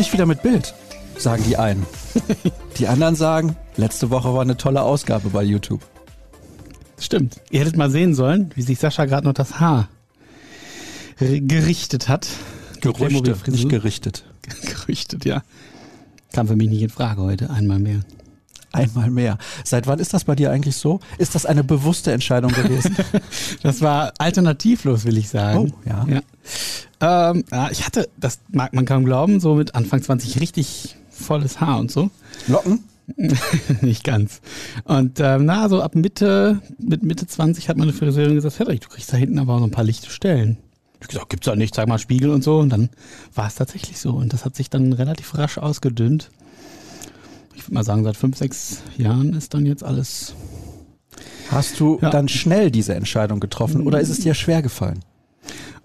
Endlich wieder mit Bild, sagen die einen. Die anderen sagen, letzte Woche war eine tolle Ausgabe bei YouTube. Stimmt. Ihr hättet mal sehen sollen, wie sich Sascha gerade noch das Haar gerichtet hat. Gerüchte, nicht gerichtet. Gerüchtet, ja. Kam für mich nicht in Frage heute, einmal mehr. Einmal mehr. Seit wann ist das bei dir eigentlich so? Ist das eine bewusste Entscheidung gewesen? das war alternativlos, will ich sagen. Oh, ja. ja. Ähm, ja. Ich hatte, das mag man kaum glauben, so mit Anfang 20 richtig volles Haar und so. Locken? nicht ganz. Und ähm, na, so ab Mitte, mit Mitte 20 hat meine Friseurin gesagt, hey, du kriegst da hinten aber auch so ein paar lichte Stellen. Ich gesagt, gibt's doch nicht, sag mal Spiegel und so. Und dann war es tatsächlich so. Und das hat sich dann relativ rasch ausgedünnt ich würde mal sagen, seit fünf, sechs Jahren ist dann jetzt alles. Hast du ja. dann schnell diese Entscheidung getroffen oder ist es dir schwer gefallen?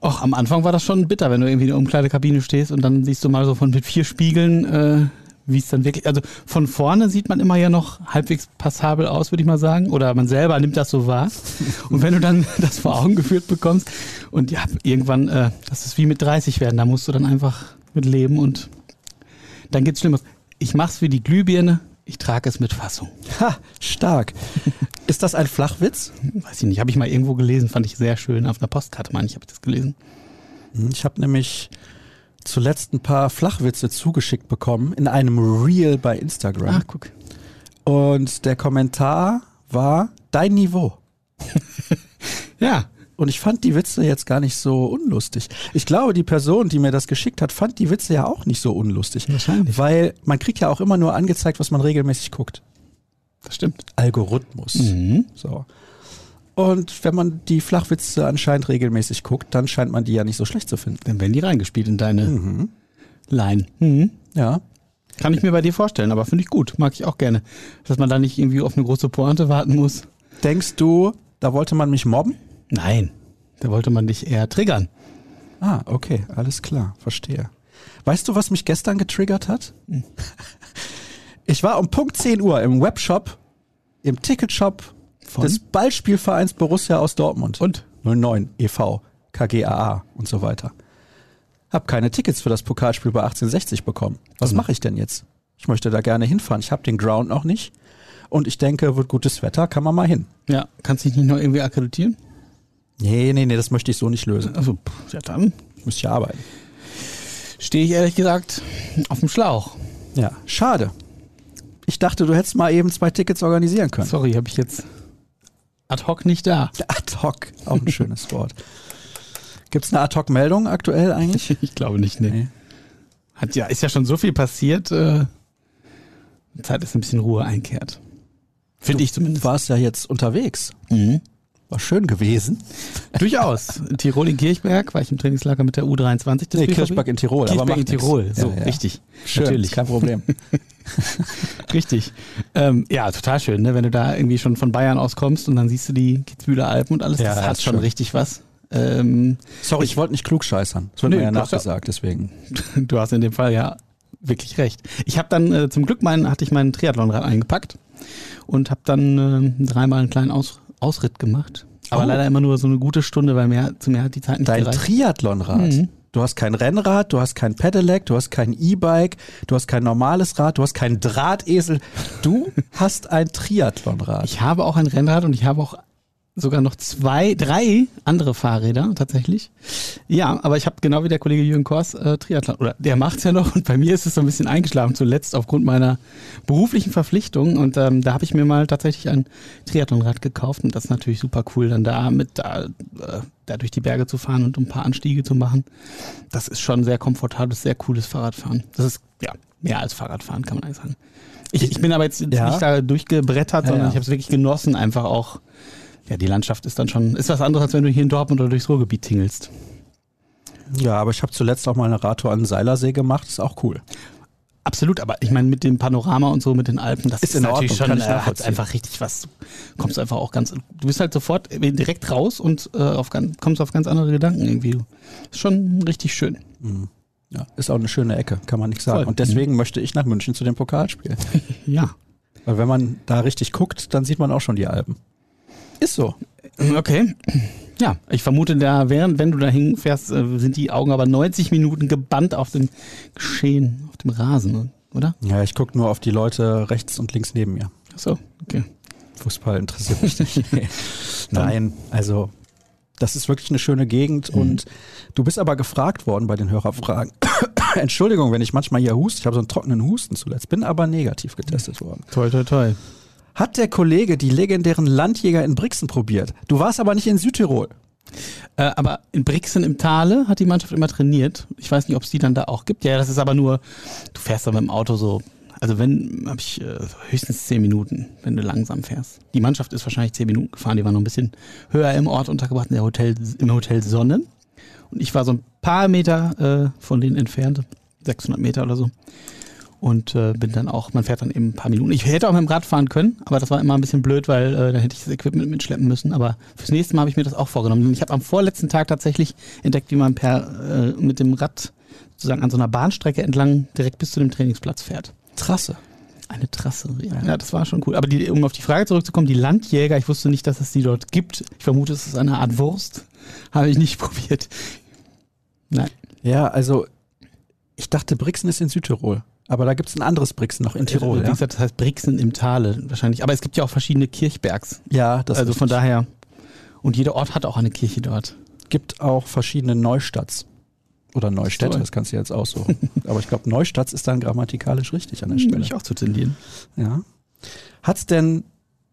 Och, am Anfang war das schon bitter, wenn du irgendwie in der Umkleidekabine stehst und dann siehst du mal so von mit vier Spiegeln, äh, wie es dann wirklich, also von vorne sieht man immer ja noch halbwegs passabel aus, würde ich mal sagen, oder man selber nimmt das so wahr. Und wenn du dann das vor Augen geführt bekommst und ja, irgendwann, äh, das ist wie mit 30 werden, da musst du dann einfach mit leben und dann geht's schlimmer ich mach's wie die Glühbirne, ich trage es mit Fassung. Ha, stark. Ist das ein Flachwitz? Weiß ich nicht, habe ich mal irgendwo gelesen, fand ich sehr schön. Auf einer Postkarte, meine ich, habe ich das gelesen. Hm, ich habe nämlich zuletzt ein paar Flachwitze zugeschickt bekommen in einem Reel bei Instagram. Ach, guck. Und der Kommentar war dein Niveau. ja, und ich fand die Witze jetzt gar nicht so unlustig. Ich glaube, die Person, die mir das geschickt hat, fand die Witze ja auch nicht so unlustig. Wahrscheinlich. Weil man kriegt ja auch immer nur angezeigt, was man regelmäßig guckt. Das stimmt. Algorithmus. Mhm. So. Und wenn man die Flachwitze anscheinend regelmäßig guckt, dann scheint man die ja nicht so schlecht zu finden. Dann werden die reingespielt in deine mhm. Line. Mhm. Ja. Kann ich mir bei dir vorstellen, aber finde ich gut. Mag ich auch gerne. Dass man da nicht irgendwie auf eine große Pointe warten muss. Denkst du, da wollte man mich mobben? Nein, da wollte man dich eher triggern. Ah, okay, alles klar, verstehe. Weißt du, was mich gestern getriggert hat? Hm. Ich war um Punkt 10 Uhr im Webshop, im Ticketshop Von? des Ballspielvereins Borussia aus Dortmund. Und? 09 e.V., KGAA und so weiter. Hab keine Tickets für das Pokalspiel bei 1860 bekommen. Was mhm. mache ich denn jetzt? Ich möchte da gerne hinfahren. Ich habe den Ground noch nicht. Und ich denke, wird gutes Wetter, kann man mal hin. Ja, kannst du dich nicht noch irgendwie akkreditieren? Nee, nee, nee, das möchte ich so nicht lösen. Also, ja dann. Müsste ich arbeiten. Stehe ich ehrlich gesagt auf dem Schlauch. Ja, schade. Ich dachte, du hättest mal eben zwei Tickets organisieren können. Sorry, habe ich jetzt ad hoc nicht da. Ad hoc, auch ein schönes Wort. Gibt es eine ad hoc Meldung aktuell eigentlich? Ich glaube nicht, nee. nee. Hat ja, ist ja schon so viel passiert. Äh, Zeit ist ein bisschen Ruhe einkehrt. Finde ich zumindest. Du warst ja jetzt unterwegs. Mhm. War schön gewesen. Durchaus. Tirol in Kirchberg war ich im Trainingslager mit der U23. Das nee, Kirchberg in Tirol. Kirchberg aber in Tirol, so, ja, ja. richtig. Schön, Natürlich. kein Problem. richtig. Ähm, ja, total schön, ne? wenn du da irgendwie schon von Bayern aus kommst und dann siehst du die Kitzbühler Alpen und alles. Ja, das hat schon schön. richtig was. Ähm, Sorry, ich, ich wollte nicht klug scheißern. Das wird nee, mir ja nachgesagt, deswegen. Du hast in dem Fall ja wirklich recht. Ich habe dann äh, zum Glück meinen, hatte ich meinen Triathlonrad eingepackt und habe dann äh, dreimal einen kleinen Aus Ausritt gemacht. Aber oh. leider immer nur so eine gute Stunde, weil mehr, zu mehr hat die Zeit nicht Dein gereicht. Triathlonrad? Mhm. Du hast kein Rennrad, du hast kein Pedelec, du hast kein E-Bike, du hast kein normales Rad, du hast keinen Drahtesel. Du hast ein Triathlonrad. Ich habe auch ein Rennrad und ich habe auch sogar noch zwei, drei andere Fahrräder tatsächlich. Ja, aber ich habe genau wie der Kollege Jürgen Kors äh, Triathlon, oder der macht's ja noch und bei mir ist es so ein bisschen eingeschlafen zuletzt aufgrund meiner beruflichen Verpflichtung und ähm, da habe ich mir mal tatsächlich ein Triathlonrad gekauft und das ist natürlich super cool, dann da mit da, äh, da durch die Berge zu fahren und ein paar Anstiege zu machen. Das ist schon sehr komfortables, sehr cooles Fahrradfahren. Das ist ja mehr als Fahrradfahren, kann man eigentlich sagen. Ich, ich bin aber jetzt ja. nicht da durchgebrettert, sondern ja, ja. ich habe es wirklich genossen, einfach auch ja, die Landschaft ist dann schon, ist was anderes, als wenn du hier in Dortmund oder durchs Ruhrgebiet tingelst. Ja, aber ich habe zuletzt auch mal eine Radtour an den Seilersee gemacht, ist auch cool. Absolut, aber ich meine, mit dem Panorama und so, mit den Alpen, das ist, ist natürlich Ordnung, schon äh, einfach richtig was. Du kommst einfach auch ganz, du bist halt sofort direkt raus und äh, auf kommst auf ganz andere Gedanken irgendwie. Ist schon richtig schön. Mhm. Ja, ist auch eine schöne Ecke, kann man nicht sagen. Voll. Und deswegen mhm. möchte ich nach München zu dem Pokalspiel. ja. Weil wenn man da richtig guckt, dann sieht man auch schon die Alpen. Ist so. Okay. Ja, ich vermute, da während, wenn du da hinfährst, äh, sind die Augen aber 90 Minuten gebannt auf dem Geschehen, auf dem Rasen, oder? Ja, ich gucke nur auf die Leute rechts und links neben mir. Ach so, okay. Fußball interessiert mich nicht. Nein, also das ist wirklich eine schöne Gegend mhm. und du bist aber gefragt worden bei den Hörerfragen. Entschuldigung, wenn ich manchmal hier huste, ich habe so einen trockenen Husten zuletzt, bin aber negativ getestet worden. Toi, toi, toi. Hat der Kollege die legendären Landjäger in Brixen probiert? Du warst aber nicht in Südtirol. Äh, aber in Brixen im Tale hat die Mannschaft immer trainiert. Ich weiß nicht, ob es die dann da auch gibt. Ja, das ist aber nur, du fährst da mit dem Auto so also wenn, habe ich äh, höchstens zehn Minuten, wenn du langsam fährst. Die Mannschaft ist wahrscheinlich zehn Minuten gefahren, die war noch ein bisschen höher im Ort untergebracht, in der Hotel, im Hotel Sonne. Und ich war so ein paar Meter äh, von denen entfernt, 600 Meter oder so. Und äh, bin dann auch, man fährt dann eben ein paar Minuten. Ich hätte auch mit dem Rad fahren können, aber das war immer ein bisschen blöd, weil äh, da hätte ich das Equipment mitschleppen müssen. Aber fürs nächste Mal habe ich mir das auch vorgenommen. Ich habe am vorletzten Tag tatsächlich entdeckt, wie man per äh, mit dem Rad sozusagen an so einer Bahnstrecke entlang direkt bis zu dem Trainingsplatz fährt. Trasse. Eine Trasse, ja. ja. das war schon cool. Aber die, um auf die Frage zurückzukommen, die Landjäger, ich wusste nicht, dass es die dort gibt. Ich vermute, es ist eine Art Wurst. Habe ich nicht probiert. Nein. Ja, also ich dachte, Brixen ist in Südtirol. Aber da gibt es ein anderes Brixen noch in Tirol. Wie gesagt, das heißt Brixen im Tale wahrscheinlich. Aber es gibt ja auch verschiedene Kirchbergs. Ja, das Also von daher. Und jeder Ort hat auch eine Kirche dort. Gibt auch verschiedene Neustadts. Oder Neustädte, das kannst du jetzt aussuchen. Aber ich glaube, Neustadt ist dann grammatikalisch richtig an der Stelle. Würde ich auch zu tendieren. Ja. Hat's denn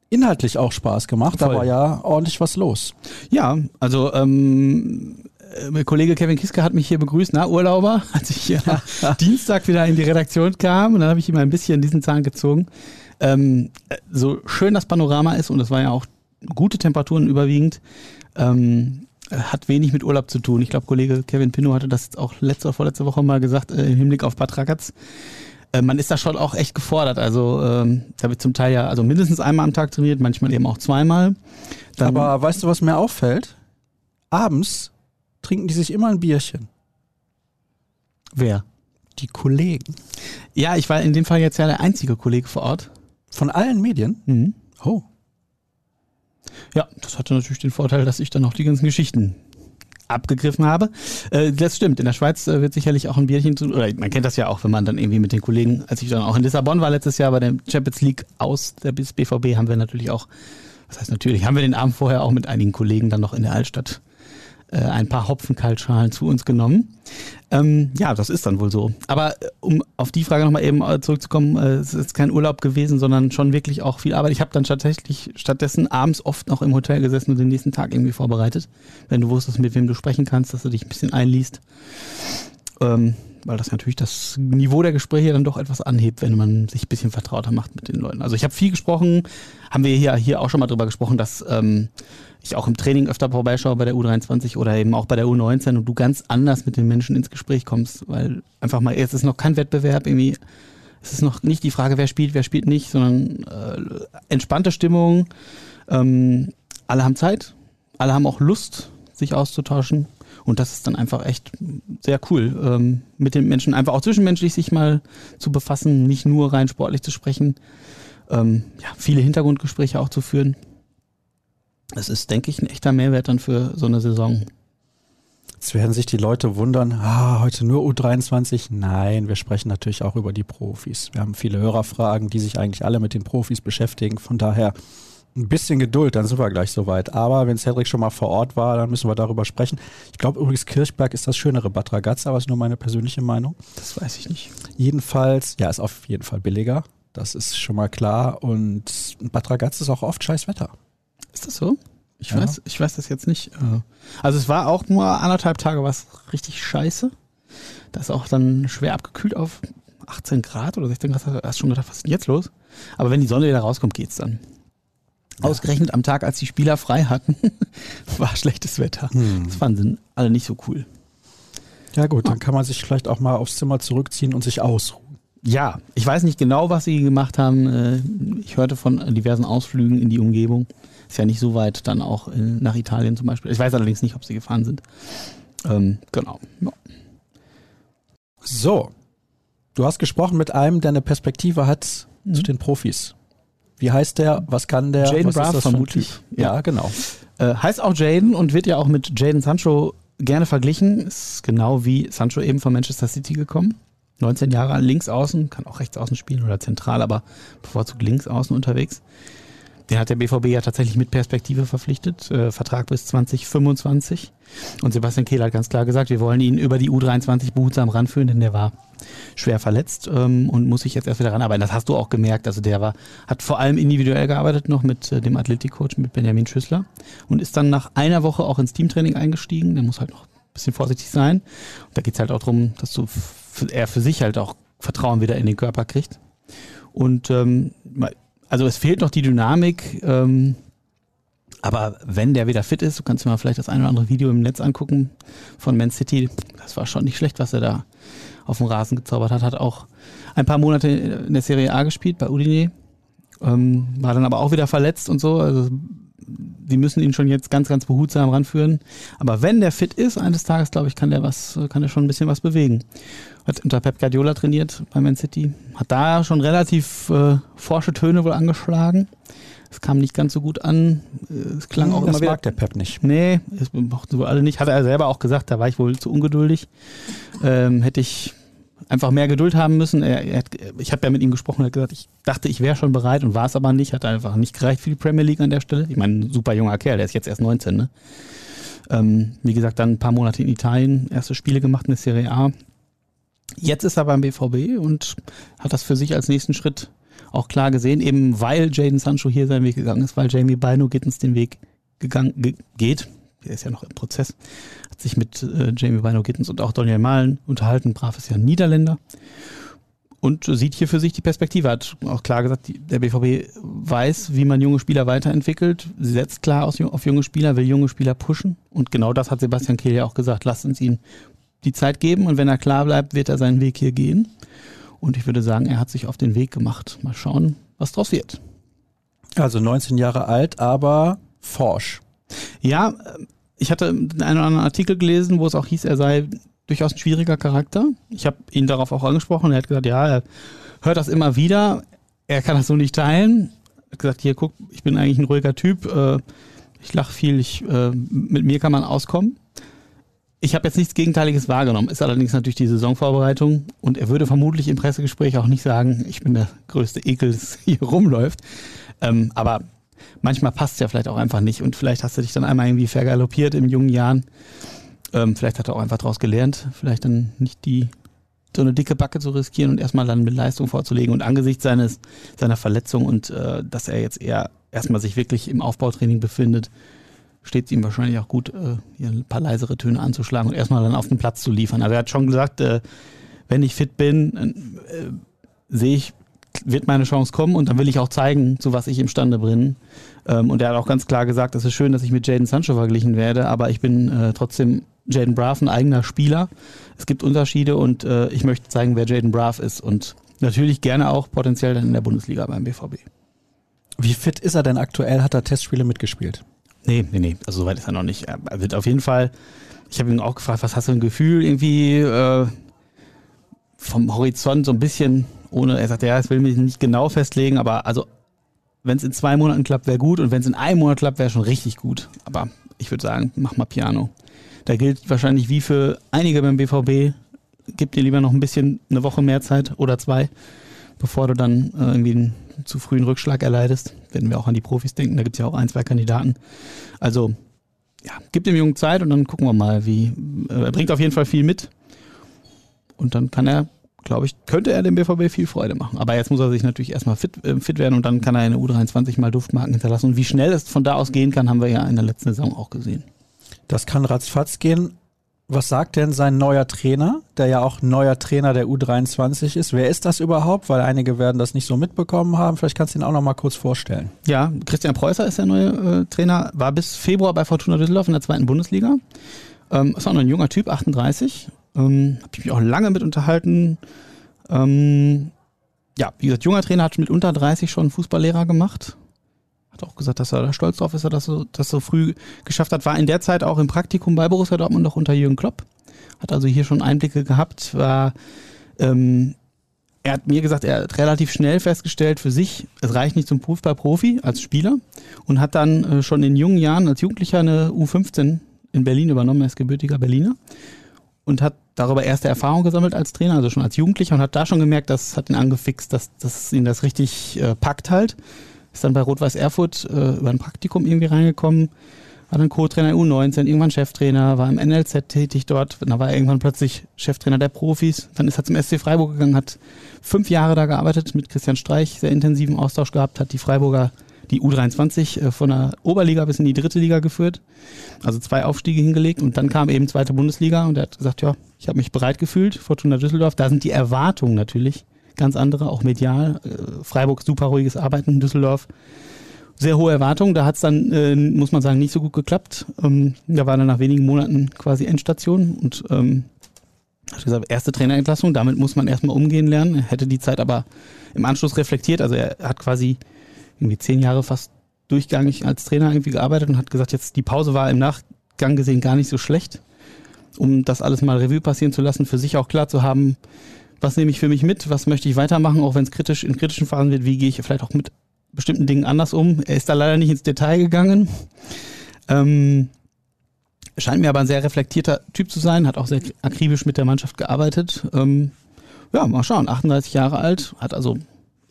inhaltlich auch Spaß gemacht? Voll. Da war ja ordentlich was los. Ja, also ähm, äh, Kollege Kevin Kiske hat mich hier begrüßt, na Urlauber, als ich hier Dienstag wieder in die Redaktion kam und dann habe ich ihm ein bisschen diesen Zahn gezogen. Ähm, so schön das Panorama ist und es war ja auch gute Temperaturen überwiegend. Ähm, hat wenig mit Urlaub zu tun. Ich glaube, Kollege Kevin Pinnow hatte das auch letzte oder vorletzte Woche mal gesagt äh, im Hinblick auf Bad Ragaz. Äh, man ist da schon auch echt gefordert. Also ähm, da wird zum Teil ja also mindestens einmal am Tag trainiert, manchmal eben auch zweimal. Dann Aber weißt du, was mir auffällt? Abends trinken die sich immer ein Bierchen. Wer? Die Kollegen. Ja, ich war in dem Fall jetzt ja der einzige Kollege vor Ort. Von allen Medien? Mhm. Oh. Ja, das hatte natürlich den Vorteil, dass ich dann auch die ganzen Geschichten abgegriffen habe. Äh, das stimmt. In der Schweiz äh, wird sicherlich auch ein Bierchen zu, oder man kennt das ja auch, wenn man dann irgendwie mit den Kollegen, als ich dann auch in Lissabon war letztes Jahr bei der Champions League aus der BVB, haben wir natürlich auch, was heißt natürlich, haben wir den Abend vorher auch mit einigen Kollegen dann noch in der Altstadt ein paar Hopfenkaltschalen zu uns genommen. Ähm, ja, das ist dann wohl so. Aber äh, um auf die Frage nochmal eben äh, zurückzukommen, äh, es ist kein Urlaub gewesen, sondern schon wirklich auch viel Arbeit. Ich habe dann tatsächlich stattdessen abends oft noch im Hotel gesessen und den nächsten Tag irgendwie vorbereitet, wenn du wusstest, mit wem du sprechen kannst, dass du dich ein bisschen einliest. Ähm, weil das natürlich das Niveau der Gespräche dann doch etwas anhebt, wenn man sich ein bisschen vertrauter macht mit den Leuten. Also ich habe viel gesprochen, haben wir hier, hier auch schon mal drüber gesprochen, dass ähm, ich auch im Training öfter vorbeischaue bei der U23 oder eben auch bei der U19 und du ganz anders mit den Menschen ins Gespräch kommst, weil einfach mal, es ist noch kein Wettbewerb, irgendwie, es ist noch nicht die Frage, wer spielt, wer spielt nicht, sondern äh, entspannte Stimmung, ähm, alle haben Zeit, alle haben auch Lust, sich auszutauschen und das ist dann einfach echt sehr cool, ähm, mit den Menschen einfach auch zwischenmenschlich sich mal zu befassen, nicht nur rein sportlich zu sprechen, ähm, ja, viele Hintergrundgespräche auch zu führen. Das ist, denke ich, ein echter Mehrwert dann für so eine Saison. Jetzt werden sich die Leute wundern, ah, heute nur U23. Nein, wir sprechen natürlich auch über die Profis. Wir haben viele Hörerfragen, die sich eigentlich alle mit den Profis beschäftigen. Von daher ein bisschen Geduld, dann sind wir gleich soweit. Aber wenn Cedric schon mal vor Ort war, dann müssen wir darüber sprechen. Ich glaube übrigens, Kirchberg ist das schönere Bad Ragaz, aber ist nur meine persönliche Meinung. Das weiß ich nicht. Jedenfalls, ja, ist auf jeden Fall billiger. Das ist schon mal klar. Und Bad Ragaz ist auch oft scheiß Wetter. Ist das so? Ich ja. weiß, ich weiß das jetzt nicht. Äh. Also es war auch nur anderthalb Tage was richtig scheiße. Das ist auch dann schwer abgekühlt auf 18 Grad oder 16 Grad. Hast schon gedacht, was ist denn jetzt los? Aber wenn die Sonne wieder rauskommt, geht's dann. Ja. Ausgerechnet am Tag, als die Spieler frei hatten, war schlechtes Wetter. Hm. Das fanden sie alle nicht so cool. Ja gut, dann kann man sich vielleicht auch mal aufs Zimmer zurückziehen und sich ausruhen. Ja, ich weiß nicht genau, was sie gemacht haben. Äh, ich hörte von diversen Ausflügen in die Umgebung. Ist ja nicht so weit dann auch nach Italien zum Beispiel. Ich weiß allerdings nicht, ob sie gefahren sind. Ähm, genau. Ja. So, du hast gesprochen mit einem, der eine Perspektive hat mhm. zu den Profis. Wie heißt der? Was kann der? Jaden Braff vermutlich. Ja, genau. Äh, heißt auch Jaden und wird ja auch mit Jaden Sancho gerne verglichen. Ist genau wie Sancho eben von Manchester City gekommen. 19 Jahre links außen, kann auch rechts außen spielen oder zentral, aber bevorzugt links außen unterwegs. Den hat der BVB ja tatsächlich mit Perspektive verpflichtet, äh, Vertrag bis 2025. Und Sebastian Kehl hat ganz klar gesagt, wir wollen ihn über die U23 behutsam ranführen, denn der war schwer verletzt ähm, und muss sich jetzt erst wieder ranarbeiten. Das hast du auch gemerkt. Also der war, hat vor allem individuell gearbeitet noch mit äh, dem Athletikcoach, mit Benjamin Schüssler und ist dann nach einer Woche auch ins Teamtraining eingestiegen. Der muss halt noch ein bisschen vorsichtig sein. Und da geht's halt auch darum, dass du er für sich halt auch Vertrauen wieder in den Körper kriegt. Und ähm, also es fehlt noch die Dynamik. Ähm, aber wenn der wieder fit ist, du kannst dir mal vielleicht das eine oder andere Video im Netz angucken von Man City. Das war schon nicht schlecht, was er da auf dem Rasen gezaubert hat. Hat auch ein paar Monate in der Serie A gespielt bei Udine. Ähm, war dann aber auch wieder verletzt und so. Also sie müssen ihn schon jetzt ganz, ganz behutsam ranführen. Aber wenn der fit ist, eines Tages, glaube ich, kann der was, kann der schon ein bisschen was bewegen. Hat unter Pep Guardiola trainiert bei Man City. Hat da schon relativ äh, forsche Töne wohl angeschlagen. Es kam nicht ganz so gut an. Es klang hm, auch das immer wieder. mag der Pep nicht. Nee, das mochten wohl alle nicht. Hat er selber auch gesagt, da war ich wohl zu ungeduldig. Ähm, hätte ich einfach mehr Geduld haben müssen. Er, er hat, ich habe ja mit ihm gesprochen, er hat gesagt, ich dachte, ich wäre schon bereit und war es aber nicht. Hat einfach nicht gereicht für die Premier League an der Stelle. Ich meine, super junger Kerl, der ist jetzt erst 19. Ne? Ähm, wie gesagt, dann ein paar Monate in Italien, erste Spiele gemacht in der Serie A. Jetzt ist er beim BVB und hat das für sich als nächsten Schritt auch klar gesehen, eben weil Jaden Sancho hier seinen Weg gegangen ist, weil Jamie Bino Gittens den Weg gegangen ge geht. Der ist ja noch im Prozess. Hat sich mit äh, Jamie Bino Gittens und auch Daniel Malen unterhalten. Brav ist ja ein Niederländer. Und sieht hier für sich die Perspektive. Hat auch klar gesagt, die, der BVB weiß, wie man junge Spieler weiterentwickelt, setzt klar aus, auf junge Spieler, will junge Spieler pushen. Und genau das hat Sebastian Kehl ja auch gesagt. Lasst uns ihn die Zeit geben und wenn er klar bleibt, wird er seinen Weg hier gehen. Und ich würde sagen, er hat sich auf den Weg gemacht. Mal schauen, was draus wird. Also 19 Jahre alt, aber forsch. Ja, ich hatte einen oder anderen Artikel gelesen, wo es auch hieß, er sei durchaus ein schwieriger Charakter. Ich habe ihn darauf auch angesprochen. Er hat gesagt, ja, er hört das immer wieder. Er kann das so nicht teilen. Er hat gesagt, hier, guck, ich bin eigentlich ein ruhiger Typ. Äh, ich lache viel. Ich, äh, mit mir kann man auskommen. Ich habe jetzt nichts Gegenteiliges wahrgenommen, ist allerdings natürlich die Saisonvorbereitung und er würde vermutlich im Pressegespräch auch nicht sagen, ich bin der größte Ekel, das hier rumläuft. Ähm, aber manchmal passt es ja vielleicht auch einfach nicht und vielleicht hast du dich dann einmal irgendwie vergaloppiert in jungen Jahren. Ähm, vielleicht hat er auch einfach daraus gelernt, vielleicht dann nicht die so eine dicke Backe zu riskieren und erstmal dann mit Leistung vorzulegen und angesichts seines seiner Verletzung und äh, dass er jetzt eher erstmal sich wirklich im Aufbautraining befindet, steht es ihm wahrscheinlich auch gut, äh, hier ein paar leisere Töne anzuschlagen und erstmal dann auf den Platz zu liefern. Also er hat schon gesagt, äh, wenn ich fit bin, äh, sehe ich, wird meine Chance kommen und dann will ich auch zeigen, zu was ich imstande bin. Ähm, und er hat auch ganz klar gesagt, es ist schön, dass ich mit Jaden Sancho verglichen werde, aber ich bin äh, trotzdem Jaden Braff, ein eigener Spieler. Es gibt Unterschiede und äh, ich möchte zeigen, wer Jaden Braff ist und natürlich gerne auch potenziell dann in der Bundesliga beim BVB. Wie fit ist er denn aktuell? Hat er Testspiele mitgespielt? Nee, nee, nee, also soweit ist er noch nicht. Er wird auf jeden Fall, ich habe ihn auch gefragt, was hast du ein Gefühl irgendwie äh, vom Horizont so ein bisschen, ohne, er sagt, ja, ich will mich nicht genau festlegen, aber also wenn es in zwei Monaten klappt, wäre gut und wenn es in einem Monat klappt, wäre schon richtig gut. Aber ich würde sagen, mach mal Piano. Da gilt wahrscheinlich wie für einige beim BVB, gib dir lieber noch ein bisschen eine Woche mehr Zeit oder zwei, bevor du dann äh, irgendwie einen zu frühen Rückschlag erleidest. Wenn wir auch an die Profis denken, da gibt es ja auch ein, zwei Kandidaten. Also, ja, gib dem Jungen Zeit und dann gucken wir mal, wie. Äh, er bringt auf jeden Fall viel mit. Und dann kann er, glaube ich, könnte er dem BVB viel Freude machen. Aber jetzt muss er sich natürlich erstmal fit, äh, fit werden und dann kann er in der U23 mal Duftmarken hinterlassen. Und wie schnell es von da aus gehen kann, haben wir ja in der letzten Saison auch gesehen. Das kann ratzfatz gehen. Was sagt denn sein neuer Trainer, der ja auch neuer Trainer der U23 ist? Wer ist das überhaupt? Weil einige werden das nicht so mitbekommen haben. Vielleicht kannst du ihn auch noch mal kurz vorstellen. Ja, Christian Preußer ist der neue äh, Trainer, war bis Februar bei Fortuna Düsseldorf in der zweiten Bundesliga. Ähm, ist auch noch ein junger Typ, 38. Ähm, Habe ich mich auch lange mit unterhalten. Ähm, ja, wie gesagt, junger Trainer hat mit unter 30 schon Fußballlehrer gemacht. Hat auch gesagt, dass er da stolz drauf ist, dass er das so, früh geschafft hat. War in der Zeit auch im Praktikum bei Borussia Dortmund noch unter Jürgen Klopp. Hat also hier schon Einblicke gehabt. War ähm, er hat mir gesagt, er hat relativ schnell festgestellt für sich, es reicht nicht zum Fußballprofi als Spieler und hat dann äh, schon in jungen Jahren als Jugendlicher eine U15 in Berlin übernommen. Er ist gebürtiger Berliner und hat darüber erste Erfahrung gesammelt als Trainer, also schon als Jugendlicher und hat da schon gemerkt, das hat ihn angefixt, dass, dass ihn das richtig äh, packt halt. Ist dann bei Rot-Weiß Erfurt äh, über ein Praktikum irgendwie reingekommen, war dann Co-Trainer U19, irgendwann Cheftrainer, war im NLZ tätig dort, dann war er irgendwann plötzlich Cheftrainer der Profis, dann ist er zum SC Freiburg gegangen, hat fünf Jahre da gearbeitet, mit Christian Streich sehr intensiven Austausch gehabt, hat die Freiburger die U23 äh, von der Oberliga bis in die dritte Liga geführt, also zwei Aufstiege hingelegt und dann kam eben zweite Bundesliga und er hat gesagt, ja, ich habe mich bereit gefühlt, Fortuna Düsseldorf, da sind die Erwartungen natürlich ganz andere, auch medial. Äh, Freiburg super ruhiges Arbeiten in Düsseldorf. Sehr hohe Erwartungen, da hat es dann, äh, muss man sagen, nicht so gut geklappt. Ähm, da war dann nach wenigen Monaten quasi Endstation und ähm, hat gesagt, erste Trainerentlassung, damit muss man erstmal umgehen lernen. Er hätte die Zeit aber im Anschluss reflektiert. Also er hat quasi irgendwie zehn Jahre fast durchgängig als Trainer irgendwie gearbeitet und hat gesagt, jetzt die Pause war im Nachgang gesehen gar nicht so schlecht, um das alles mal Revue passieren zu lassen, für sich auch klar zu haben, was nehme ich für mich mit, was möchte ich weitermachen, auch wenn es kritisch in kritischen Phasen wird, wie gehe ich vielleicht auch mit bestimmten Dingen anders um. Er ist da leider nicht ins Detail gegangen. Ähm, scheint mir aber ein sehr reflektierter Typ zu sein, hat auch sehr akribisch mit der Mannschaft gearbeitet. Ähm, ja, mal schauen, 38 Jahre alt, hat also,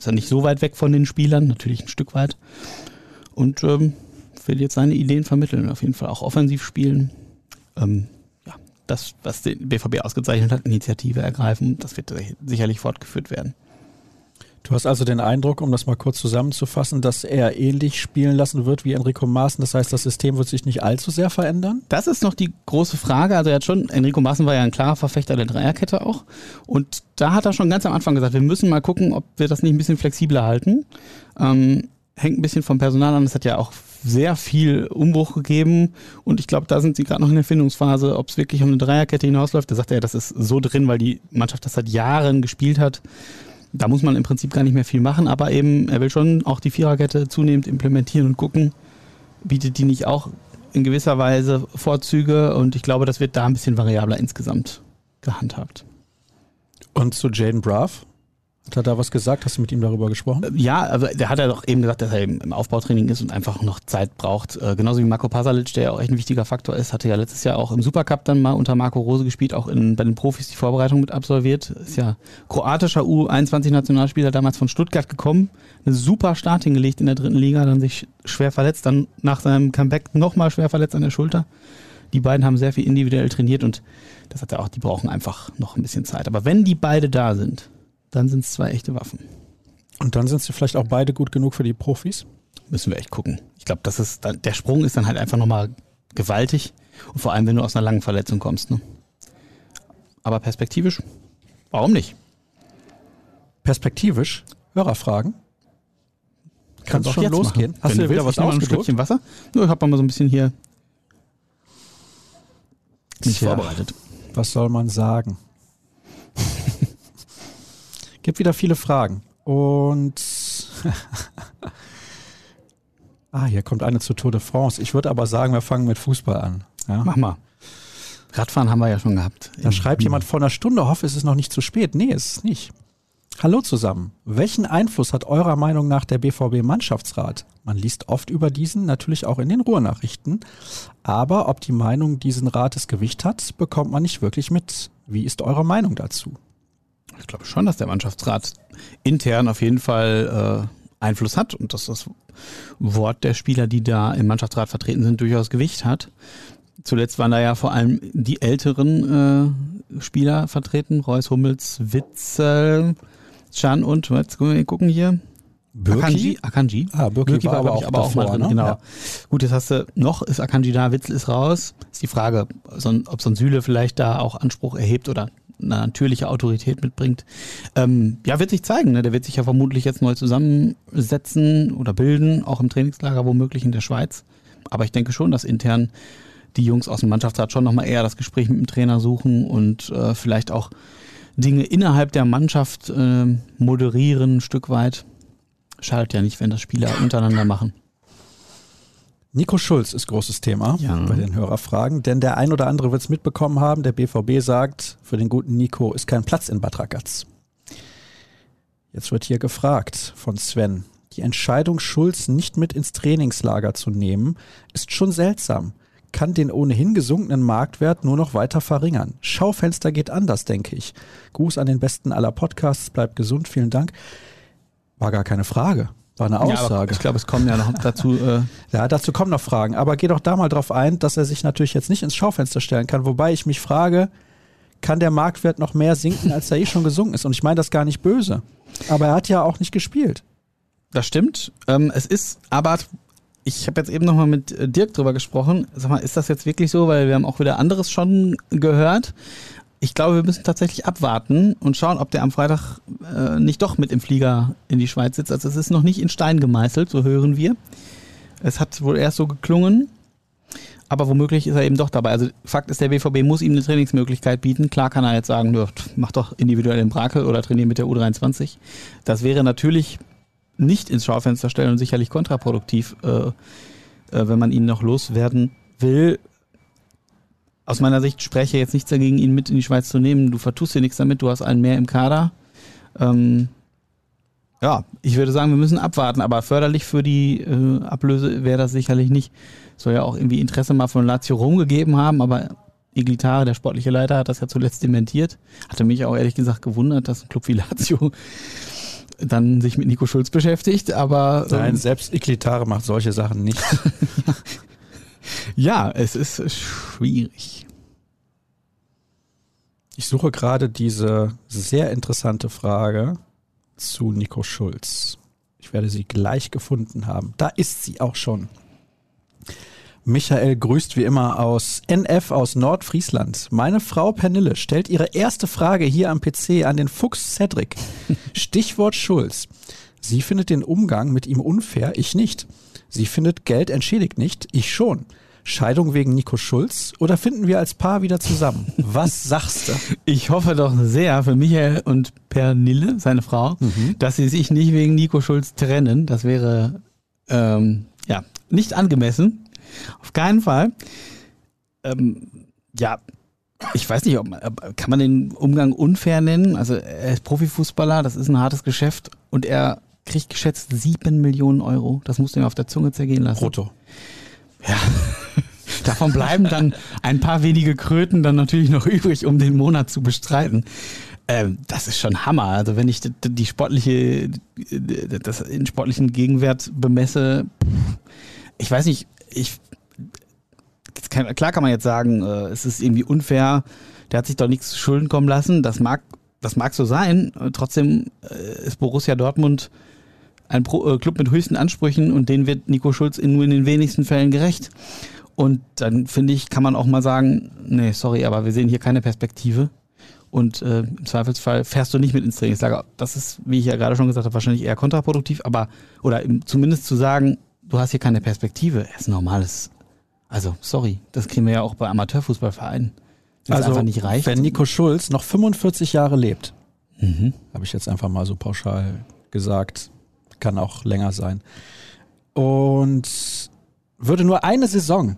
ist er nicht so weit weg von den Spielern, natürlich ein Stück weit. Und ähm, will jetzt seine Ideen vermitteln, auf jeden Fall auch offensiv spielen. Ähm, das, was den BVB ausgezeichnet hat, Initiative ergreifen. Das wird sicherlich fortgeführt werden. Du hast also den Eindruck, um das mal kurz zusammenzufassen, dass er ähnlich spielen lassen wird wie Enrico Maaßen. Das heißt, das System wird sich nicht allzu sehr verändern? Das ist noch die große Frage. Also er hat schon, Enrico Maaßen war ja ein klarer Verfechter der Dreierkette auch. Und da hat er schon ganz am Anfang gesagt, wir müssen mal gucken, ob wir das nicht ein bisschen flexibler halten. Ähm, hängt ein bisschen vom Personal an. Es hat ja auch sehr viel Umbruch gegeben und ich glaube, da sind sie gerade noch in der Findungsphase, ob es wirklich um eine Dreierkette hinausläuft. Da sagt er, das ist so drin, weil die Mannschaft das seit Jahren gespielt hat. Da muss man im Prinzip gar nicht mehr viel machen, aber eben, er will schon auch die Viererkette zunehmend implementieren und gucken, bietet die nicht auch in gewisser Weise Vorzüge und ich glaube, das wird da ein bisschen variabler insgesamt gehandhabt. Und zu Jaden Braff? Hat er da was gesagt? Hast du mit ihm darüber gesprochen? Äh, ja, also der hat ja doch eben gesagt, dass er im Aufbautraining ist und einfach noch Zeit braucht. Äh, genauso wie Marco Pasalic, der ja auch echt ein wichtiger Faktor ist, hatte ja letztes Jahr auch im Supercup dann mal unter Marco Rose gespielt, auch in, bei den Profis die Vorbereitung mit absolviert. Ist ja kroatischer U21-Nationalspieler damals von Stuttgart gekommen. Eine super Start hingelegt in der dritten Liga, dann sich schwer verletzt, dann nach seinem Comeback nochmal schwer verletzt an der Schulter. Die beiden haben sehr viel individuell trainiert und das hat er auch, die brauchen einfach noch ein bisschen Zeit. Aber wenn die beide da sind, dann sind es zwei echte Waffen. Und dann sind sie vielleicht auch beide gut genug für die Profis? Müssen wir echt gucken. Ich glaube, das ist dann, der Sprung ist dann halt einfach nochmal gewaltig. Und vor allem, wenn du aus einer langen Verletzung kommst. Ne? Aber perspektivisch, warum nicht? Perspektivisch? Hörerfragen? Kannst du schon losgehen? Machen. Hast wenn du wieder was ausgedrückt? Wasser? Nur, ich habe mal so ein bisschen hier nicht vorbereitet. Was soll man sagen? Gibt wieder viele Fragen. Und ah, hier kommt eine zur Tour de France. Ich würde aber sagen, wir fangen mit Fußball an. Ja? Mach mal. Radfahren haben wir ja schon gehabt. Da schreibt jemand vor einer Stunde, hoffe, es ist noch nicht zu spät. Nee, es ist nicht. Hallo zusammen. Welchen Einfluss hat eurer Meinung nach der BVB-Mannschaftsrat? Man liest oft über diesen, natürlich auch in den Ruhrnachrichten. Aber ob die Meinung diesen Rates Gewicht hat, bekommt man nicht wirklich mit. Wie ist eure Meinung dazu? Ich glaube schon, dass der Mannschaftsrat intern auf jeden Fall äh, Einfluss hat und dass das Wort der Spieler, die da im Mannschaftsrat vertreten sind, durchaus Gewicht hat. Zuletzt waren da ja vor allem die älteren äh, Spieler vertreten, Reus, Hummels, Witzel, Chan und, jetzt gucken hier, Birki? Akanji, Akanji. Ah, Birki, Birki war, aber auch, aber davor, auch mal drin, ne? genau. Ja. Gut, jetzt hast du, noch ist Akanji da, Witzel ist raus. Ist die Frage, ob so ein Süle vielleicht da auch Anspruch erhebt oder eine natürliche Autorität mitbringt. Ähm, ja, wird sich zeigen. Ne? Der wird sich ja vermutlich jetzt neu zusammensetzen oder bilden, auch im Trainingslager womöglich in der Schweiz. Aber ich denke schon, dass intern die Jungs aus dem Mannschaftsrat schon nochmal eher das Gespräch mit dem Trainer suchen und äh, vielleicht auch Dinge innerhalb der Mannschaft äh, moderieren, ein Stück weit. Schadet ja nicht, wenn das Spieler untereinander machen. Nico Schulz ist großes Thema ja. bei den Hörerfragen, denn der ein oder andere wird es mitbekommen haben. Der BVB sagt, für den guten Nico ist kein Platz in Bad Ragaz. Jetzt wird hier gefragt von Sven. Die Entscheidung, Schulz nicht mit ins Trainingslager zu nehmen, ist schon seltsam. Kann den ohnehin gesunkenen Marktwert nur noch weiter verringern. Schaufenster geht anders, denke ich. Gruß an den besten aller Podcasts. Bleibt gesund. Vielen Dank. War gar keine Frage. War eine Aussage. Ja, ich glaube, es kommen ja noch dazu. Äh ja, dazu kommen noch Fragen. Aber geh doch da mal drauf ein, dass er sich natürlich jetzt nicht ins Schaufenster stellen kann. Wobei ich mich frage, kann der Marktwert noch mehr sinken, als er eh schon gesunken ist? Und ich meine das gar nicht böse. Aber er hat ja auch nicht gespielt. Das stimmt. Ähm, es ist, aber ich habe jetzt eben nochmal mit äh, Dirk drüber gesprochen. Sag mal, ist das jetzt wirklich so? Weil wir haben auch wieder anderes schon gehört. Ich glaube, wir müssen tatsächlich abwarten und schauen, ob der am Freitag äh, nicht doch mit im Flieger in die Schweiz sitzt. Also es ist noch nicht in Stein gemeißelt, so hören wir. Es hat wohl erst so geklungen. Aber womöglich ist er eben doch dabei. Also Fakt ist, der BVB muss ihm eine Trainingsmöglichkeit bieten. Klar kann er jetzt sagen, mach doch individuell den Brakel oder trainiere mit der U23. Das wäre natürlich nicht ins Schaufenster stellen und sicherlich kontraproduktiv, äh, äh, wenn man ihn noch loswerden will. Aus meiner Sicht spreche jetzt nichts dagegen, ihn mit in die Schweiz zu nehmen. Du vertust dir nichts damit, du hast einen mehr im Kader. Ähm, ja, ich würde sagen, wir müssen abwarten, aber förderlich für die äh, Ablöse wäre das sicherlich nicht. Soll ja auch irgendwie Interesse mal von Lazio Rom gegeben haben, aber Iglitare, der sportliche Leiter, hat das ja zuletzt dementiert. Hatte mich auch ehrlich gesagt gewundert, dass ein Club wie Lazio dann sich mit Nico Schulz beschäftigt, aber. Nein, ähm, selbst Iglitare macht solche Sachen nicht. ja, es ist schwierig. Ich suche gerade diese sehr interessante Frage zu Nico Schulz. Ich werde sie gleich gefunden haben. Da ist sie auch schon. Michael grüßt wie immer aus NF aus Nordfriesland. Meine Frau Pernille stellt ihre erste Frage hier am PC an den Fuchs Cedric. Stichwort Schulz. Sie findet den Umgang mit ihm unfair, ich nicht. Sie findet Geld entschädigt nicht, ich schon. Scheidung wegen Nico Schulz oder finden wir als Paar wieder zusammen? Was sagst du? Ich hoffe doch sehr für Michael und Pernille, seine Frau, mhm. dass sie sich nicht wegen Nico Schulz trennen. Das wäre ähm, ja nicht angemessen. Auf keinen Fall. Ähm, ja, ich weiß nicht, ob, kann man den Umgang unfair nennen? Also er ist Profifußballer, das ist ein hartes Geschäft und er kriegt geschätzt sieben Millionen Euro. Das musst du ihm auf der Zunge zergehen lassen. Brutto. Ja. Davon bleiben dann ein paar wenige Kröten dann natürlich noch übrig, um den Monat zu bestreiten. Ähm, das ist schon Hammer. Also wenn ich die, die sportliche, das in sportlichen Gegenwert bemesse, ich weiß nicht, ich kann, klar kann man jetzt sagen, äh, es ist irgendwie unfair, der hat sich doch nichts zu Schulden kommen lassen. Das mag, das mag so sein. Trotzdem äh, ist Borussia Dortmund ein Pro, äh, Club mit höchsten Ansprüchen und den wird Nico Schulz in, nur in den wenigsten Fällen gerecht. Und dann finde ich, kann man auch mal sagen, nee, sorry, aber wir sehen hier keine Perspektive. Und äh, im Zweifelsfall fährst du nicht mit ins Trainingslager. Das ist, wie ich ja gerade schon gesagt habe, wahrscheinlich eher kontraproduktiv, aber oder zumindest zu sagen, du hast hier keine Perspektive, ist normales. Also, sorry, das kriegen wir ja auch bei Amateurfußballvereinen. Das also, einfach nicht reicht. Wenn Nico Schulz noch 45 Jahre lebt, mhm. habe ich jetzt einfach mal so pauschal gesagt, kann auch länger sein. Und würde nur eine Saison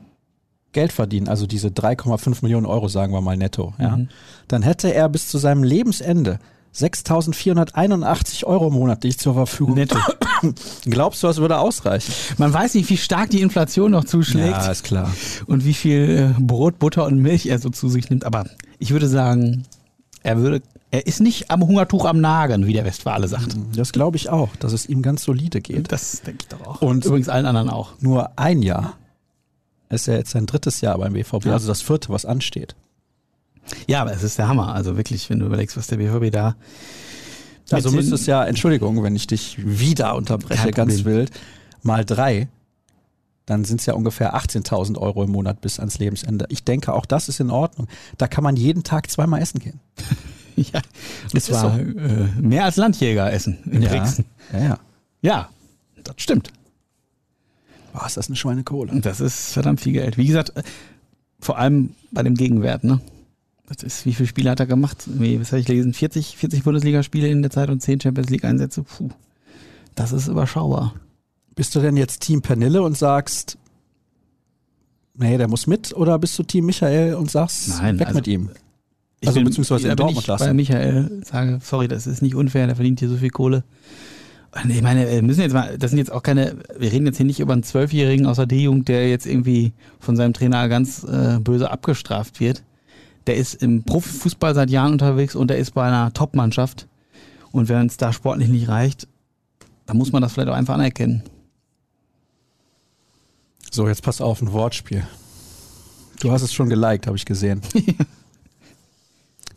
Geld verdienen, also diese 3,5 Millionen Euro, sagen wir mal netto, ja, mhm. dann hätte er bis zu seinem Lebensende 6.481 Euro monatlich zur Verfügung. Netto. Glaubst du, das würde ausreichen? Man weiß nicht, wie stark die Inflation noch zuschlägt. Ja, ist klar. Und wie viel äh, Brot, Butter und Milch er so zu sich nimmt. Aber ich würde sagen, er würde, er ist nicht am Hungertuch am Nagen, wie der Westfale sagt. Mhm, das glaube ich auch, dass es ihm ganz solide geht. Das denke ich doch auch. Und übrigens allen anderen auch. Nur ein Jahr. Ist ja jetzt sein drittes Jahr beim BVB, ja. also das vierte, was ansteht. Ja, aber es ist der Hammer. Also wirklich, wenn du überlegst, was der BVB da. Also müsste es ja, Entschuldigung, wenn ich dich wieder unterbreche, ganz wild, mal drei, dann sind es ja ungefähr 18.000 Euro im Monat bis ans Lebensende. Ich denke, auch das ist in Ordnung. Da kann man jeden Tag zweimal essen gehen. ja, das war so. äh, mehr als Landjäger essen in ja, Brixen. Ja, ja. Ja, das stimmt. Boah, ist das eine Schweinekohle. Das ist verdammt viel Geld. Wie gesagt, äh, vor allem bei dem Gegenwert, ne? Das ist, wie viele Spiele hat er gemacht? Wie, was habe ich gelesen? 40, 40 Bundesligaspiele in der Zeit und 10 Champions League Einsätze. Puh, das ist überschaubar. Bist du denn jetzt Team Pernille und sagst, nee, der muss mit? Oder bist du Team Michael und sagst, Nein, weg also, mit ihm? Ich Also bin- beziehungsweise in Dortmund lassen. bei Michael sage, sorry, das ist nicht unfair, der verdient hier so viel Kohle. Und Ich meine, wir müssen jetzt mal, das sind jetzt auch keine, wir reden jetzt hier nicht über einen Zwölfjährigen aus der D-Jugend, der jetzt irgendwie von seinem Trainer ganz äh, böse abgestraft wird. Der ist im Profifußball seit Jahren unterwegs und der ist bei einer Top-Mannschaft. Und wenn es da sportlich nicht reicht, dann muss man das vielleicht auch einfach anerkennen. So, jetzt pass auf, ein Wortspiel. Du hast es schon geliked, habe ich gesehen.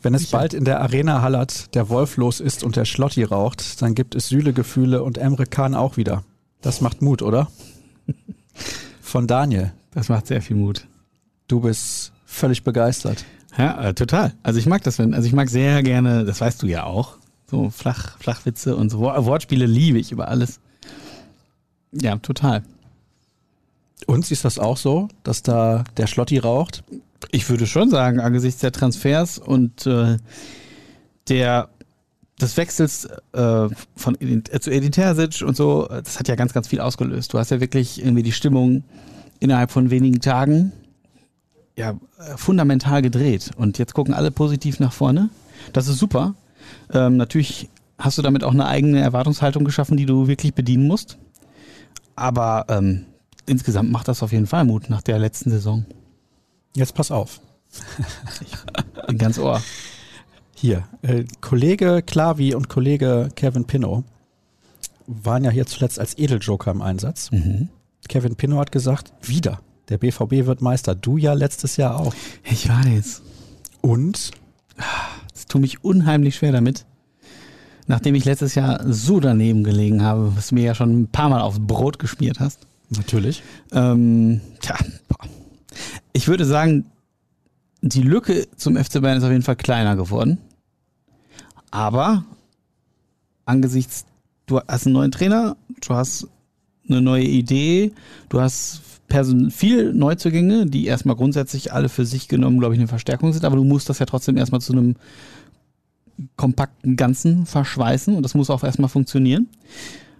Wenn es bald in der Arena hallert, der Wolf los ist und der Schlotti raucht, dann gibt es Sühle-Gefühle und Emre Can auch wieder. Das macht Mut, oder? Von Daniel. Das macht sehr viel Mut. Du bist völlig begeistert. Ja, äh, total. Also ich mag das, wenn, also ich mag sehr gerne, das weißt du ja auch, so Flach, Flachwitze und so Wor- Wortspiele liebe ich über alles. Ja, total. Und siehst du das auch so, dass da der Schlotti raucht? Ich würde schon sagen, angesichts der Transfers und äh, der des Wechsels äh, von äh, zu Edin Terzic und so, das hat ja ganz, ganz viel ausgelöst. Du hast ja wirklich irgendwie die Stimmung innerhalb von wenigen Tagen ja fundamental gedreht. Und jetzt gucken alle positiv nach vorne. Das ist super. Ähm, natürlich hast du damit auch eine eigene Erwartungshaltung geschaffen, die du wirklich bedienen musst. Aber ähm, insgesamt macht das auf jeden Fall Mut nach der letzten Saison. Jetzt pass auf. Bin ganz ohr. Hier, äh, Kollege Klavi und Kollege Kevin Pinnow waren ja hier zuletzt als Edeljoker im Einsatz. Kevin Pinnow hat gesagt, wieder, der BVB wird Meister. Du ja letztes Jahr auch. Ich weiß. Und Es tut mich unheimlich schwer damit. Nachdem ich letztes Jahr so daneben gelegen habe, was du mir ja schon ein paar Mal aufs Brot geschmiert hast. natürlich, Ähm, tja, boah. Ich würde sagen, die Lücke zum FC Bayern ist auf jeden Fall kleiner geworden. Aber angesichts, du hast einen neuen Trainer, du hast eine neue Idee, du hast Person viel Neuzugänge, die erstmal grundsätzlich alle für sich genommen, glaube ich, eine Verstärkung sind, aber du musst das ja trotzdem erstmal zu einem kompakten Ganzen verschweißen und das muss auch erstmal funktionieren.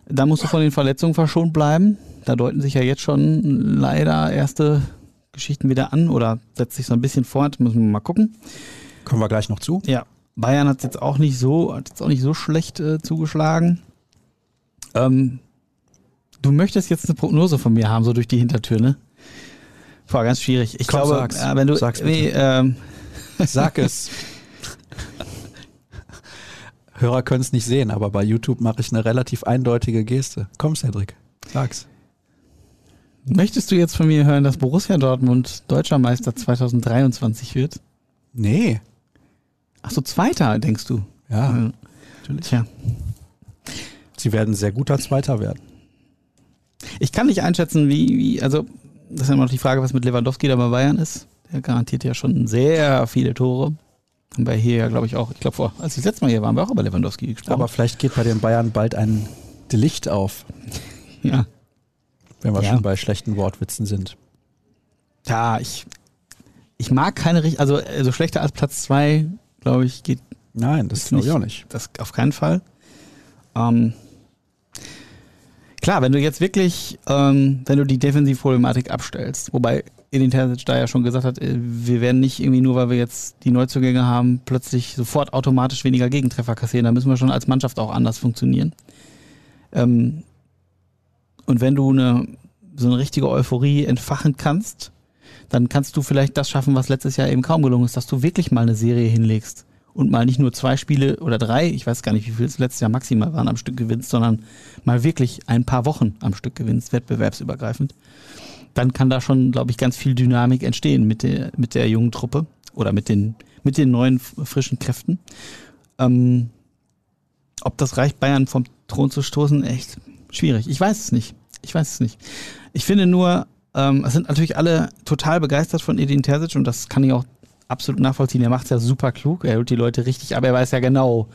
Da musst du von den Verletzungen verschont bleiben. Da deuten sich ja jetzt schon leider erste Geschichten wieder an oder setzt sich so ein bisschen fort, müssen wir mal gucken. kommen wir gleich noch zu. Ja, Bayern hat jetzt auch nicht so, hat jetzt auch nicht so schlecht äh, zugeschlagen. Ähm, du möchtest jetzt eine Prognose von mir haben, so durch die Hintertür, ne? War ganz schwierig. Ich Komm, glaube, sag's. äh, wenn du, Sag's bitte. nee, ähm, Sag es. Hörer können es nicht sehen, aber bei YouTube mache ich eine relativ eindeutige Geste. Komm, Cedric, sag's. Möchtest du jetzt von mir hören, dass Borussia Dortmund Deutscher Meister 2023 wird? Nee. Ach so, Zweiter, denkst du? Ja, Ja. natürlich. Tja. Sie werden sehr guter Zweiter werden. Ich kann nicht einschätzen, wie, wie, also, das ist ja immer noch die Frage, was mit Lewandowski da bei Bayern ist. Der garantiert ja schon sehr viele Tore. Haben wir hier ja, glaube ich, auch, ich glaube, vor, als ich das letzte Mal hier war, haben wir auch über Lewandowski gesprochen. Aber vielleicht geht bei den Bayern bald ein Licht auf, ja. Wenn wir Ja. schon bei schlechten Wortwitzen sind. Ja, ich, ich mag keine richtig, also, also schlechter als Platz zwei, glaube ich, geht Nein, das glaube ich auch nicht. das auf keinen Fall. Ähm, klar, wenn du jetzt wirklich, ähm, wenn du die Defensivproblematik abstellst, wobei Edin Terzic da ja schon gesagt hat, äh, wir werden nicht irgendwie nur, weil wir jetzt die Neuzugänge haben, plötzlich sofort automatisch weniger Gegentreffer kassieren. Da müssen wir schon als Mannschaft auch anders funktionieren. Ähm, und wenn du eine, so eine richtige Euphorie entfachen kannst, dann kannst du vielleicht das schaffen, was letztes Jahr eben kaum gelungen ist, dass du wirklich mal eine Serie hinlegst und mal nicht nur zwei Spiele oder drei, ich weiß gar nicht, wie viel es letztes Jahr maximal waren, am Stück gewinnst, sondern mal wirklich ein paar Wochen am Stück gewinnst, wettbewerbsübergreifend. Dann kann da schon, glaube ich, ganz viel Dynamik entstehen mit der, mit der jungen Truppe oder mit den, mit den neuen frischen Kräften. Ähm, ob das reicht, Bayern vom Thron zu stoßen, echt schwierig. Ich weiß es nicht. Ich weiß es nicht. Ich finde nur, ähm, es sind natürlich alle total begeistert von Edin Terzic und das kann ich auch absolut nachvollziehen. Er macht es ja super klug. Er holt die Leute richtig, aber er weiß ja genau,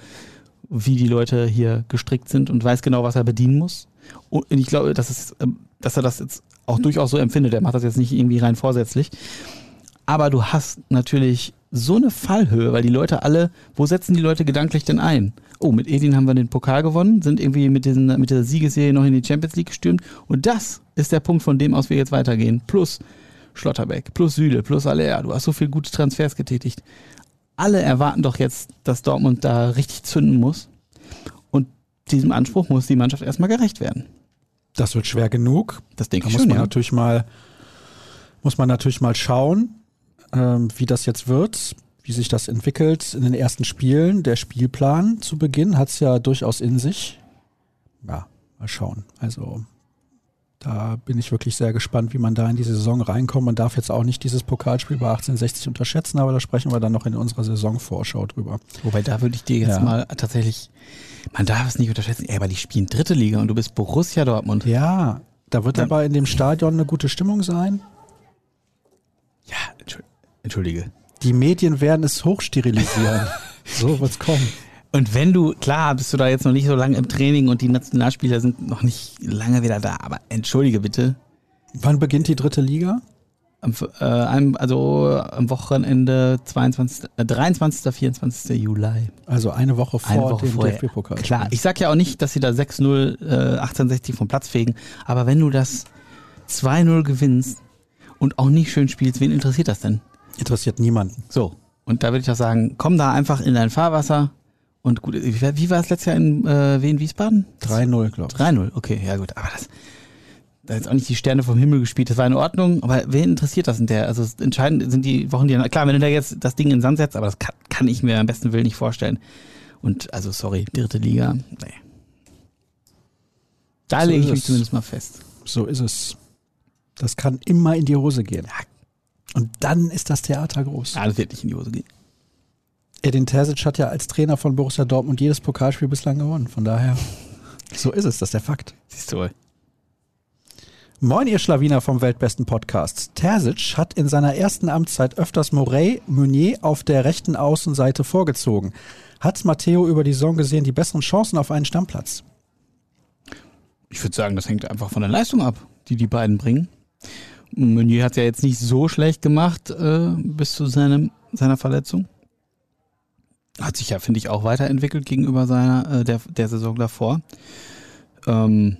wie die Leute hier gestrickt sind und weiß genau, was er bedienen muss. Und ich glaube, dass, es, ähm, dass er das jetzt auch durchaus so empfindet. Er macht das jetzt nicht irgendwie rein vorsätzlich. Aber du hast natürlich so eine Fallhöhe, weil die Leute alle, wo setzen die Leute gedanklich denn ein? Oh, mit Edin haben wir den Pokal gewonnen, sind irgendwie mit, diesen, mit der Siegesserie noch in die Champions League gestürmt. Und das ist der Punkt, von dem aus wir jetzt weitergehen. Plus Schlotterbeck, plus Süle, plus Aller. Du hast so viel gute Transfers getätigt. alle erwarten doch jetzt, dass Dortmund da richtig zünden muss. Und diesem Anspruch muss die Mannschaft erstmal gerecht werden. Das wird schwer genug. Das denke Da ich muss schon, man ja. natürlich mal, muss man natürlich mal schauen, ähm, wie das jetzt wird, wie sich das entwickelt in den ersten Spielen. Der Spielplan zu Beginn hat es ja durchaus in sich. Ja, mal schauen. Also da bin ich wirklich sehr gespannt, wie man da in die Saison reinkommt. Man darf jetzt auch nicht dieses Pokalspiel bei 1860 unterschätzen, aber da sprechen wir dann noch in unserer Saisonvorschau drüber. Wobei da würde ich dir jetzt Ja. mal tatsächlich, man darf es nicht unterschätzen, ey, aber die spielen dritte Liga und du bist Borussia Dortmund. Ja, da wird Dann- aber in dem Stadion eine gute Stimmung sein. Ja, entschuld- entschuldige. Die Medien werden es hochsterilisieren. so wird's kommen. Und wenn du, klar, bist du da jetzt noch nicht so lange im Training und die Nationalspieler sind noch nicht lange wieder da, aber entschuldige bitte. Wann beginnt die dritte Liga? Am, äh, einem, also am Wochenende 22, äh, 23. 24. Juli. Also eine Woche vor Eine Woche dem vorher. DFB-Pokal. Klar, ich sag ja auch nicht, dass sie da 6-0 äh, 1860 vom Platz fegen, aber wenn du das 2-0 gewinnst und auch nicht schön spielst, wen interessiert das denn? Interessiert niemanden. So, und da würde ich doch sagen, komm da einfach in dein Fahrwasser und gut, wie, wie war es letztes Jahr in äh, Wien, Wiesbaden? 3-0, glaube ich. 3-0, okay, ja gut, aber das, da jetzt auch nicht die Sterne vom Himmel gespielt, das war in Ordnung, aber wen interessiert das in der? Also entscheidend sind die Wochen, die, klar, wenn du da jetzt das Ding in den Sand setzt, aber das kann, kann ich mir am besten Willen nicht vorstellen. Und also, sorry, dritte Liga, nee. Da So lege ich mich es. zumindest mal fest. So ist es. Das kann immer in die Hose gehen. Und dann ist das Theater groß. Ja, das wird nicht in die Hose gehen. Edin Terzic hat ja als Trainer von Borussia Dortmund jedes Pokalspiel bislang gewonnen. Von daher, so ist es, das ist der Fakt. Siehst du wohl. Moin, ihr Schlawiner vom weltbesten Podcast. Terzic hat in seiner ersten Amtszeit öfters Morey Meunier auf der rechten Außenseite vorgezogen. Hat Matteo über die Saison gesehen die besseren Chancen auf einen Stammplatz? Ich würde sagen, das hängt einfach von der Leistung ab, die die beiden bringen. Meunier hat ja jetzt nicht so schlecht gemacht äh, bis zu seinem, seiner Verletzung. Hat sich ja, finde ich, auch weiterentwickelt gegenüber seiner äh, der, der Saison davor. Ähm,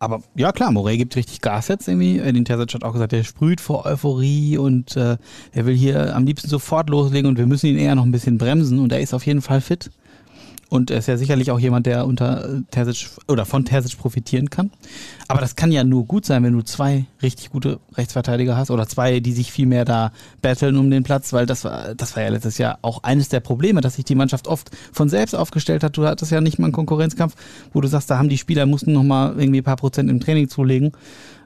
aber ja, klar, Morey gibt richtig Gas jetzt irgendwie. Edin Terzic hat auch gesagt, der sprüht vor Euphorie und äh, er will hier am liebsten sofort loslegen und wir müssen ihn eher noch ein bisschen bremsen und er ist auf jeden Fall fit. Und er ist ja sicherlich auch jemand, der unter äh, Terzic oder von Terzic profitieren kann. Aber das kann ja nur gut sein, wenn du zwei richtig gute Rechtsverteidiger hast oder zwei, die sich viel mehr da battlen um den Platz, weil das war, das war ja letztes Jahr auch eines der Probleme, dass sich die Mannschaft oft von selbst aufgestellt hat. Du hattest ja nicht mal einen Konkurrenzkampf, wo du sagst, da haben die Spieler mussten noch mal irgendwie ein paar Prozent im Training zulegen.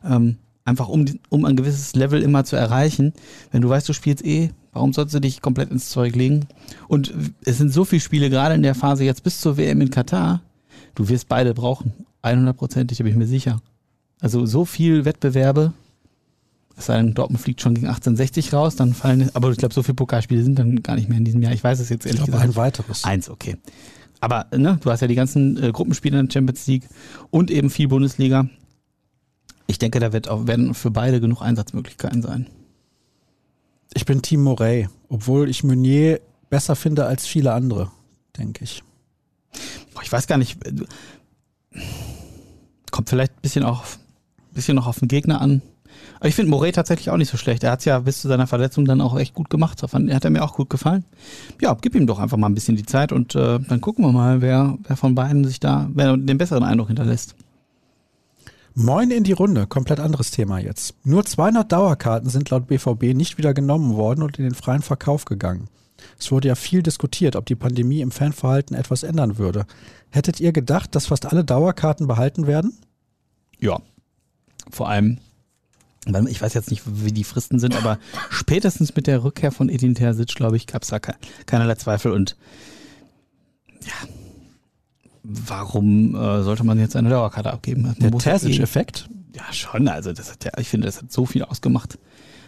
Ähm, einfach um, um ein gewisses Level immer zu erreichen. Wenn du weißt, du spielst eh, warum sollst du dich komplett ins Zeug legen? Und es sind so viele Spiele, gerade in der Phase jetzt bis zur WM in Katar, du wirst beide brauchen. 100%ig, da bin ich mir sicher. Also so viel Wettbewerbe, es sei denn, Dortmund fliegt schon gegen 1860 raus, dann fallen, aber ich glaube, so viele Pokalspiele sind dann gar nicht mehr in diesem Jahr. Ich weiß es jetzt Ich ehrlich glaube, gesagt. ein weiteres. Eins, okay. Aber ne, du hast ja die ganzen äh, Gruppenspiele in der Champions League und eben viel Bundesliga. Ich denke, da wird auch, werden für beide genug Einsatzmöglichkeiten sein. Ich bin Team Morey, obwohl ich Meunier besser finde als viele andere, denke ich. Boah, ich weiß gar nicht. äh, Kommt vielleicht ein bisschen, auch, bisschen noch auf den Gegner an. Aber ich finde Morey tatsächlich auch nicht so schlecht. Er hat es ja bis zu seiner Verletzung dann auch echt gut gemacht. Fand- Hat er mir auch gut gefallen. Ja, gib ihm doch einfach mal ein bisschen die Zeit und äh, dann gucken wir mal, wer, wer von beiden sich da, wer den besseren Eindruck hinterlässt. Moin in die Runde, komplett anderes Thema jetzt. Nur 200 Dauerkarten sind laut BVB nicht wieder genommen worden und in den freien Verkauf gegangen. Es wurde ja viel diskutiert, ob die Pandemie im Fanverhalten etwas ändern würde. Hättet ihr gedacht, dass fast alle Dauerkarten behalten werden? Ja. Vor allem, ich weiß jetzt nicht, wie die Fristen sind, aber spätestens mit der Rückkehr von Edin Terzic, glaube ich, gab es da ke keinerlei Zweifel. Und ja, warum äh, sollte man jetzt eine Dauerkarte abgeben? Man Der muss ja Terzic-Effekt? Ja, schon. Also das hat ja, ich finde, das hat so viel ausgemacht.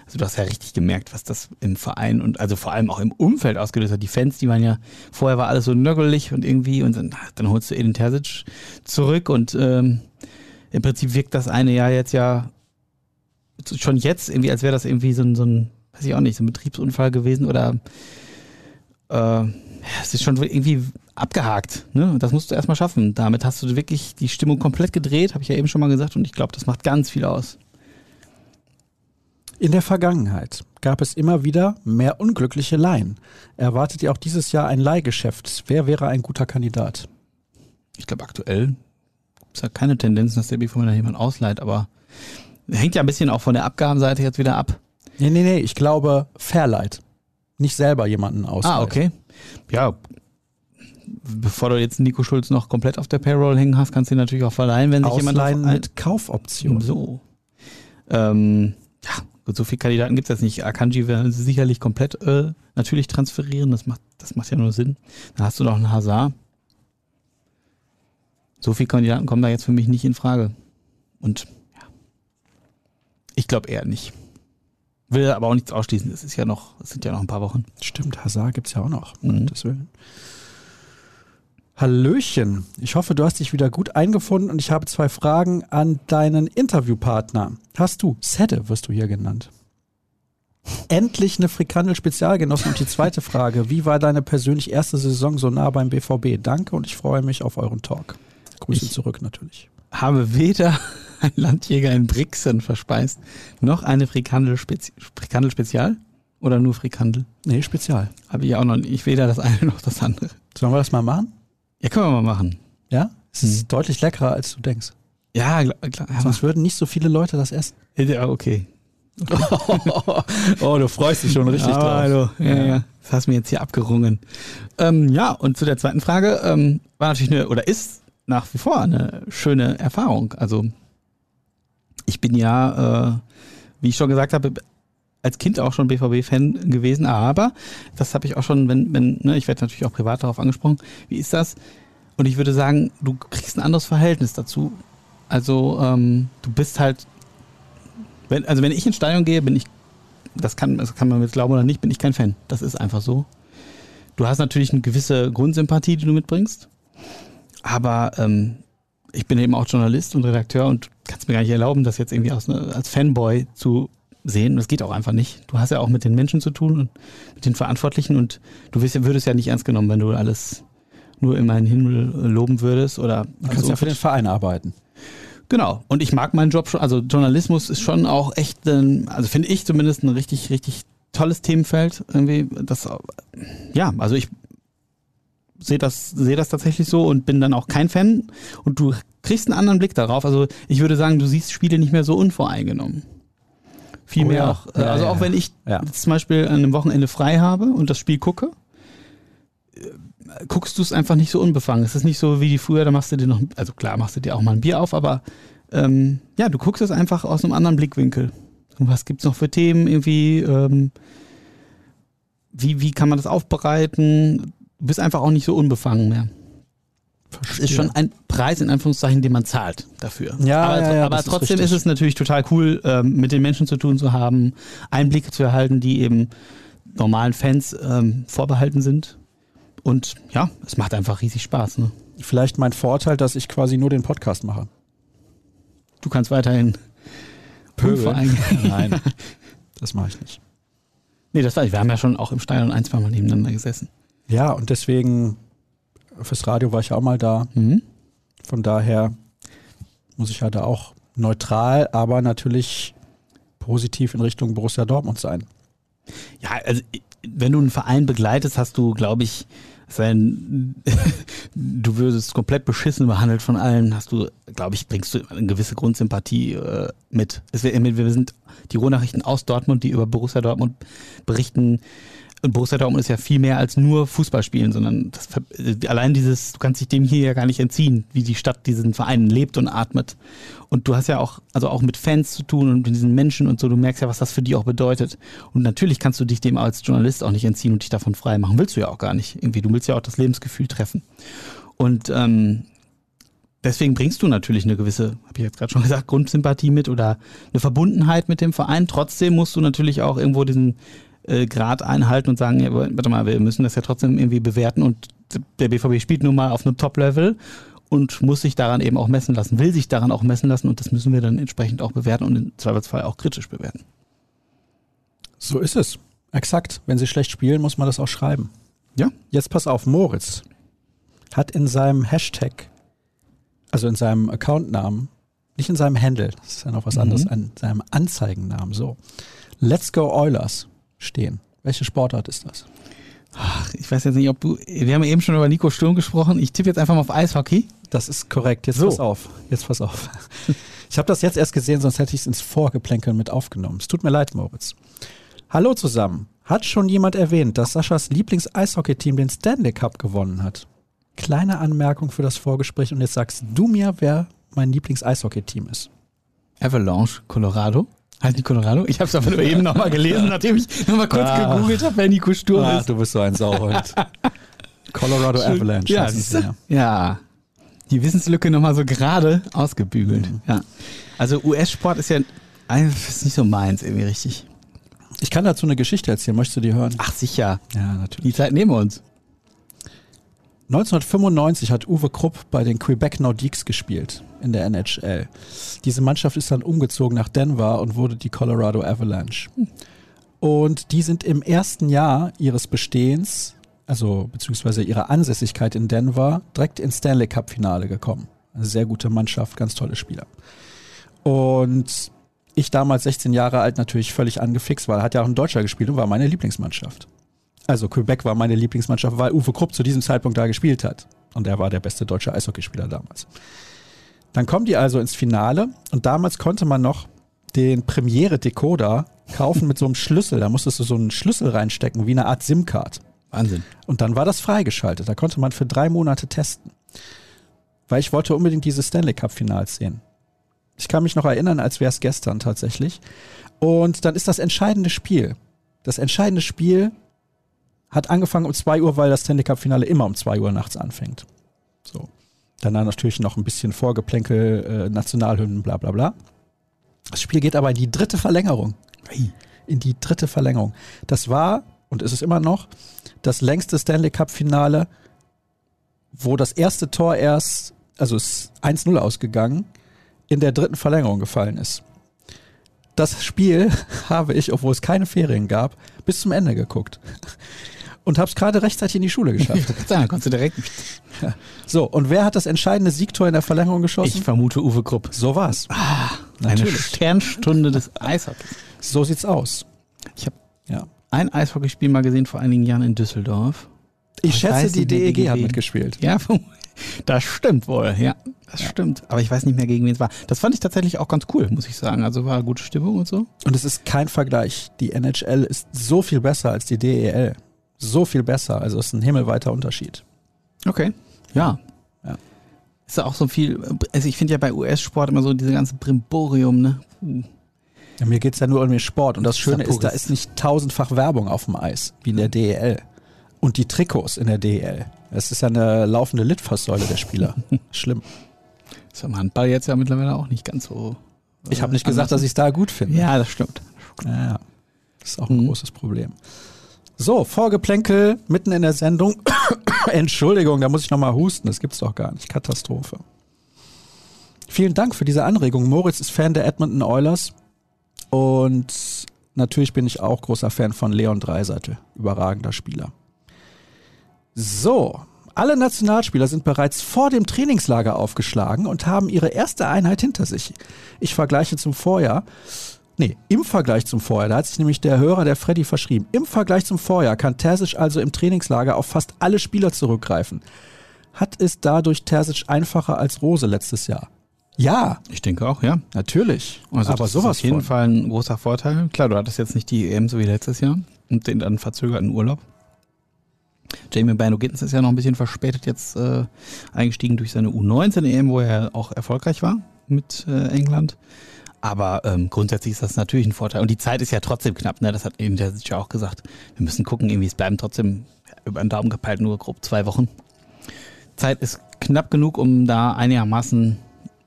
Also du hast ja richtig gemerkt, was das im Verein und also vor allem auch im Umfeld ausgelöst hat. Die Fans, die waren ja, vorher war alles so nöggelig und irgendwie und dann, dann holst du Edin Terzic zurück und ähm, im Prinzip wirkt das eine Jahr jetzt ja schon jetzt irgendwie, als wäre das irgendwie so ein, so ein, weiß ich auch nicht, so ein Betriebsunfall gewesen oder äh, ja, es ist schon irgendwie abgehakt. Ne? Das musst du erstmal schaffen. Damit hast du wirklich die Stimmung komplett gedreht, habe ich ja eben schon mal gesagt, und ich glaube, das macht ganz viel aus. In der Vergangenheit gab es immer wieder mehr unglückliche Laien. Erwartet ihr auch dieses Jahr ein Leihgeschäft? Wer wäre ein guter Kandidat? Ich glaube, aktuell gibt es ja keine Tendenz, dass der BVB da jemand ausleiht, aber hängt ja ein bisschen auch von der Abgabenseite jetzt wieder ab. Nee, nee, nee, ich glaube Fairlight. Nicht selber jemanden ausleihen. Ah, okay. Ja, bevor du jetzt Nico Schulz noch komplett auf der Payroll hängen hast, kannst du ihn natürlich auch verleihen, wenn sich jemand Ausleihen auf- mit Kaufoption. So. Ähm, ja, gut, so viele Kandidaten gibt es jetzt nicht. Akanji werden sie sicherlich komplett äh, natürlich transferieren. Das macht, das macht ja nur Sinn. Dann hast du noch einen Hazard. So viele Kandidaten kommen da jetzt für mich nicht in Frage. Und ja, ich glaube eher nicht. Will aber auch nichts ausschließen. Es ist ja noch, es sind ja noch ein paar Wochen. Stimmt, Hazard gibt's ja auch noch. Mhm. Willen. Hallöchen. Ich hoffe, du hast dich wieder gut eingefunden und ich habe zwei Fragen an deinen Interviewpartner. Hast du, Sette wirst du hier genannt. Endlich eine Frikandel-Spezial genossen. Und die zweite Frage, wie war deine persönlich erste Saison so nah beim BVB? Danke und ich freue mich auf euren Talk. Grüße Ich- zurück natürlich. Habe weder ein Landjäger in Brixen verspeist, noch eine Frikandel-Spezi- Frikandel-Spezial oder nur Frikandel. Nee, Spezial. Habe ich auch noch nicht. Weder das eine noch das andere. Sollen wir das mal machen? Ja, können wir mal machen. Ja? Es ist Mhm. deutlich leckerer, als du denkst. Ja, klar. Sonst würden nicht so viele Leute das essen. ja, okay. oh, du freust dich schon richtig Aber hallo. Ja, ja. Das hast du mir jetzt hier abgerungen. Ähm, ja, und zu der zweiten Frage, ähm, war natürlich eine, oder ist nach wie vor eine schöne Erfahrung. Also, ich bin ja, äh, wie ich schon gesagt habe, als Kind auch schon BVB-Fan gewesen, aber das habe ich auch schon, wenn, wenn, ne, ich werde natürlich auch privat darauf angesprochen, wie ist das? Und ich würde sagen, du kriegst ein anderes Verhältnis dazu. Also, ähm, du bist halt, wenn, also wenn ich ins Stadion gehe, bin ich das kann, das kann man jetzt glauben oder nicht, bin ich kein Fan. Das ist einfach so. Du hast natürlich eine gewisse Grundsympathie, die du mitbringst. Aber ähm, ich bin eben auch Journalist und Redakteur und kannst mir gar nicht erlauben, das jetzt irgendwie als, als Fanboy zu sehen. Das geht auch einfach nicht. Du hast ja auch mit den Menschen zu tun und mit den Verantwortlichen und du wirst, würdest ja nicht ernst genommen, wenn du alles nur in meinen Himmel loben würdest oder Du kannst ja für den Verein arbeiten. Genau. Und ich mag meinen Job schon. Also Journalismus ist schon auch echt, ein, also finde ich zumindest ein richtig, richtig tolles Themenfeld. Irgendwie, das, ja, also ich sehe das, sehe das tatsächlich so und bin dann auch kein Fan. Und du kriegst einen anderen Blick darauf. Also ich würde sagen, du siehst Spiele nicht mehr so unvoreingenommen. Vielmehr Oh ja. auch. Ja, also auch wenn ich zum Beispiel an einem Wochenende frei habe und das Spiel gucke, äh, guckst du es einfach nicht so unbefangen. Es ist nicht so wie die früher, da machst du dir noch, also klar machst du dir auch mal ein Bier auf, aber ähm, ja, du guckst es einfach aus einem anderen Blickwinkel. Und was gibt's noch für Themen irgendwie? Ähm, wie, wie kann man das aufbereiten? Du bist einfach auch nicht so unbefangen mehr. Es ist schon ein Preis in Anführungszeichen, den man zahlt dafür. Ja, aber, ja, ja, aber ist trotzdem richtig. ist es natürlich total cool, ähm, mit den Menschen zu tun zu haben, Einblicke zu erhalten, die eben normalen Fans ähm, vorbehalten sind. Und ja, es macht einfach riesig Spaß. Ne? Vielleicht mein Vorteil, dass ich quasi nur den Podcast mache. Du kannst weiterhin unvoreingenommen- Nein, das mache ich nicht. Nee, das war ich. Wir haben ja schon auch im Stadion ein, zwei Mal nebeneinander gesessen. Ja, und deswegen, fürs Radio war ich ja auch mal da. Mhm. Von daher muss ich ja da auch neutral, aber natürlich positiv in Richtung Borussia Dortmund sein. Ja, also wenn du einen Verein begleitest, hast du, glaube ich, sein, du würdest komplett beschissen behandelt von allen, hast du, glaube ich, bringst du eine gewisse Grundsympathie äh, mit. Es wär, wir sind die Ruhrnachrichten aus Dortmund, die über Borussia Dortmund berichten. Und Borussia Dortmund ist ja viel mehr als nur Fußball spielen, sondern das, äh, allein dieses, du kannst dich dem hier ja gar nicht entziehen, wie die Stadt diesen Verein lebt und atmet. Und du hast ja auch, also auch mit Fans zu tun und mit diesen Menschen und so, du merkst ja, was das für die auch bedeutet. Und natürlich kannst du dich dem als Journalist auch nicht entziehen und dich davon frei machen. Willst du ja auch gar nicht. Irgendwie, du willst ja auch das Lebensgefühl treffen. Und ähm, deswegen bringst du natürlich eine gewisse, habe ich jetzt gerade schon gesagt, Grundsympathie mit oder eine Verbundenheit mit dem Verein. Trotzdem musst du natürlich auch irgendwo diesen äh, Grad einhalten und sagen, ja, warte mal, wir müssen das ja trotzdem irgendwie bewerten und der BVB spielt nun mal auf einem Top-Level und muss sich daran eben auch messen lassen, will sich daran auch messen lassen und das müssen wir dann entsprechend auch bewerten und im Zweifelsfall auch kritisch bewerten. So ist es. Exakt. Wenn sie schlecht spielen, muss man das auch schreiben. Ja. Jetzt pass auf, Moritz hat in seinem Hashtag, also in seinem Accountnamen, Nicht in seinem Handle, das ist ja noch was anderes, an seinem Anzeigennamen. So. Let's Go Oilers stehen. Welche Sportart ist das? Ach, ich weiß jetzt nicht, ob du. Wir haben eben schon über Nico Sturm gesprochen. Ich tippe jetzt einfach mal auf Eishockey. Das ist korrekt. Jetzt So. pass auf. Jetzt pass auf. Ich habe das jetzt erst gesehen, sonst hätte ich es ins Vorgeplänkel mit aufgenommen. Es tut mir leid, Moritz. Hallo zusammen. Hat schon jemand erwähnt, dass Saschas Lieblings-Eishockey-Team den Stanley Cup gewonnen hat? Kleine Anmerkung für das Vorgespräch und jetzt sagst du mir, wer mein Lieblings-Eishockey-Team ist. Avalanche, Colorado. Halt nicht Colorado? Ich habe es aber nur eben nochmal gelesen, nachdem ich nochmal kurz Ah. gegoogelt habe, wer Nico Sturm Ah, ist. du bist so ein Sauhund. Colorado Avalanche. Ja, siehst du? ja. Die Wissenslücke nochmal so gerade ausgebügelt. Mhm. Ja. Also US-Sport ist ja ist nicht so meins irgendwie richtig. Ich kann dazu eine Geschichte erzählen. Möchtest du die hören? Ach sicher. Ja, natürlich. Die Zeit nehmen wir uns. 1995 hat Uwe Krupp bei den Quebec Nordiques gespielt in der NHL. Diese Mannschaft ist dann umgezogen nach Denver und wurde die Colorado Avalanche. Und die sind im ersten Jahr ihres Bestehens, also beziehungsweise ihrer Ansässigkeit in Denver, direkt ins Stanley Cup Finale gekommen. Eine sehr gute Mannschaft, ganz tolle Spieler. Und ich damals 16 Jahre alt natürlich völlig angefixt, weil hat ja auch ein Deutscher gespielt und war meine Lieblingsmannschaft. Also Quebec war meine Lieblingsmannschaft, weil Uwe Krupp zu diesem Zeitpunkt da gespielt hat. Und er war der beste deutsche Eishockeyspieler damals. Dann kommen die also ins Finale und damals konnte man noch den Premiere-Decoder kaufen mit so einem Schlüssel. Da musstest du so einen Schlüssel reinstecken, wie eine Art SIM-Card. Wahnsinn. Und dann war das freigeschaltet. Da konnte man für drei Monate testen. Weil ich wollte unbedingt diese Stanley Cup-Finals sehen. Ich kann mich noch erinnern, als wäre es gestern tatsächlich. Und dann ist das entscheidende Spiel. Das entscheidende Spiel hat angefangen um 2 Uhr, weil das Stanley Cup-Finale immer um 2 Uhr nachts anfängt. So. Danach natürlich noch ein bisschen Vorgeplänkel, äh, Nationalhymnen, bla bla bla. Das Spiel geht aber in die dritte Verlängerung. In die dritte Verlängerung. Das war, und ist es immer noch, das längste Stanley Cup-Finale, wo das erste Tor erst, also es ist 1-0 ausgegangen, in der dritten Verlängerung gefallen ist. Das Spiel habe ich, obwohl es keine Ferien gab, bis zum Ende geguckt. Und habe es gerade rechtzeitig in die Schule geschafft. Da konntest du direkt. So, und wer hat das entscheidende Siegtor in der Verlängerung geschossen? Ich vermute Uwe Krupp. so war's. Eine Natürlich. Sternstunde des Eishockeys. So sieht's aus. Ich habe Ja. ein Eishockeyspiel mal gesehen vor einigen Jahren in Düsseldorf. Ich Ich schätze, weiß die mehr, DEG hat mitgespielt. Ja, das stimmt wohl. Ja, das stimmt. Aber ich weiß nicht mehr, gegen wen es war. Das fand ich tatsächlich auch ganz cool, muss ich sagen. Also war gute Stimmung und so. Und es ist kein Vergleich. Die NHL ist so viel besser als die DEL. So viel besser. Also es ist ein himmelweiter Unterschied. Okay. Ja. Ja. Ist ja auch so viel, also ich finde ja bei US-Sport immer so diese ganze Brimborium, ne? Ja, mir geht's ja nur um den Sport. Und das Das ist Schöne ist, da pures- ist nicht tausendfach Werbung auf dem Eis, wie in der DEL. Und die Trikots in der DEL. Es ist ja eine laufende Litfaßsäule der Spieler. Schlimm. Ist am Handball jetzt ja mittlerweile auch nicht ganz so. Ich habe nicht gesagt, dass ich es da gut finde. Ja, das stimmt. Ja, das ist auch ein Mhm. großes Problem. So, Vorgeplänkel mitten in der Sendung. Entschuldigung, da muss ich nochmal husten. Das gibt's doch gar nicht. Katastrophe. Vielen Dank für diese Anregung. Moritz ist Fan der Edmonton Oilers. Und natürlich bin ich auch großer Fan von Leon Dreiseitel. Überragender Spieler. So, alle Nationalspieler sind bereits vor dem Trainingslager aufgeschlagen und haben ihre erste Einheit hinter sich. Ich vergleiche zum Vorjahr. Nee, im Vergleich zum Vorjahr, da hat sich nämlich der Hörer, der Freddy, verschrieben. Im Vergleich zum Vorjahr kann Terzic also im Trainingslager auf fast alle Spieler zurückgreifen. Hat es dadurch Terzic einfacher als Rose letztes Jahr? Ja, Ich denke auch, ja. natürlich. Also aber das sowas ist auf jeden von. Fall ein großer Vorteil. Klar, du hattest jetzt nicht die EM so wie letztes Jahr und den dann verzögerten Urlaub. Jamie Bino Gittens ist ja noch ein bisschen verspätet jetzt äh, eingestiegen durch seine U19 EM, wo er auch erfolgreich war mit äh, England. Aber ähm, grundsätzlich ist das natürlich ein Vorteil. Und die Zeit ist ja trotzdem knapp, ne? Das hat eben der ja auch gesagt. Wir müssen gucken, irgendwie es bleiben trotzdem über den Daumen gepeilt nur grob zwei Wochen. Zeit ist knapp genug, um da einigermaßen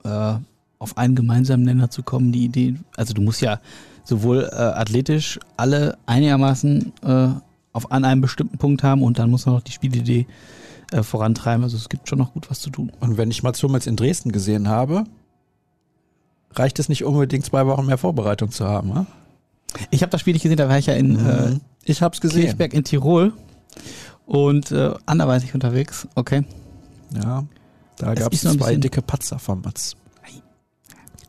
äh, auf einen gemeinsamen Nenner zu kommen. Die Idee, also du musst ja sowohl äh, athletisch alle einigermaßen äh, auf an einem bestimmten Punkt haben und dann muss man noch die Spielidee äh, vorantreiben. Also es gibt schon noch gut was zu tun. Und wenn ich Mats Hummels in Dresden gesehen habe, reicht es nicht unbedingt zwei Wochen mehr Vorbereitung zu haben. Ne? Ich habe das Spiel nicht gesehen, da war ich ja in äh, ich hab's gesehen. Kirchberg in Tirol und äh, anderweitig unterwegs. Okay. Ja, da gab es zwei dicke Patzer von Mats.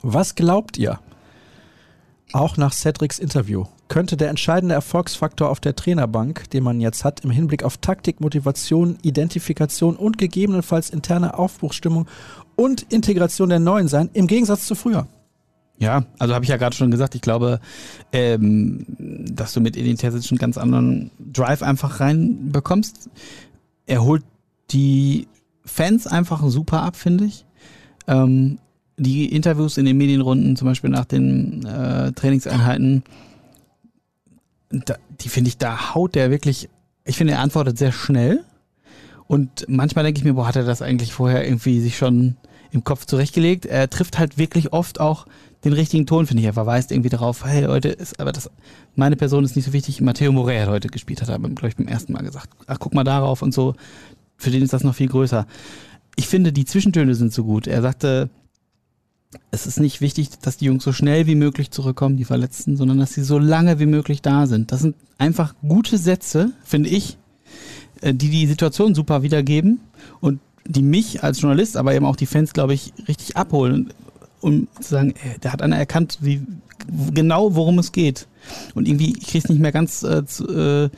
Was glaubt ihr? Auch nach Cedrics Interview könnte der entscheidende Erfolgsfaktor auf der Trainerbank, den man jetzt hat, im Hinblick auf Taktik, Motivation, Identifikation und gegebenenfalls interne Aufbruchsstimmung und Integration der Neuen sein, im Gegensatz zu früher. Ja, also habe ich ja gerade schon gesagt, ich glaube, ähm, dass du mit Edin einen ganz anderen Drive einfach reinbekommst. Er holt die Fans einfach super ab, finde ich. Ähm, die Interviews in den Medienrunden, zum Beispiel nach den äh, Trainingseinheiten, da, die finde ich, da haut der wirklich, ich finde, er antwortet sehr schnell. Und manchmal denke ich mir, boah, hat er das eigentlich vorher irgendwie sich schon im Kopf zurechtgelegt? Er trifft halt wirklich oft auch den richtigen Ton, finde ich. Er verweist irgendwie darauf, hey Leute, ist, aber das, meine Person ist nicht so wichtig. Matteo Morey hat heute gespielt, hat er, glaube ich, beim ersten Mal gesagt. Ach, guck mal darauf und so. Für den ist das noch viel größer. Ich finde, die Zwischentöne sind so gut. Er sagte, es ist nicht wichtig, dass die Jungs so schnell wie möglich zurückkommen, die Verletzten, sondern dass sie so lange wie möglich da sind. Das sind einfach gute Sätze, finde ich, äh, die die Situation super wiedergeben und die mich als Journalist, aber eben auch die Fans, glaube ich, richtig abholen, um zu sagen, ey, der hat einer erkannt, wie genau worum es geht. Und irgendwie, ich kriege es nicht mehr ganz äh, zu, äh,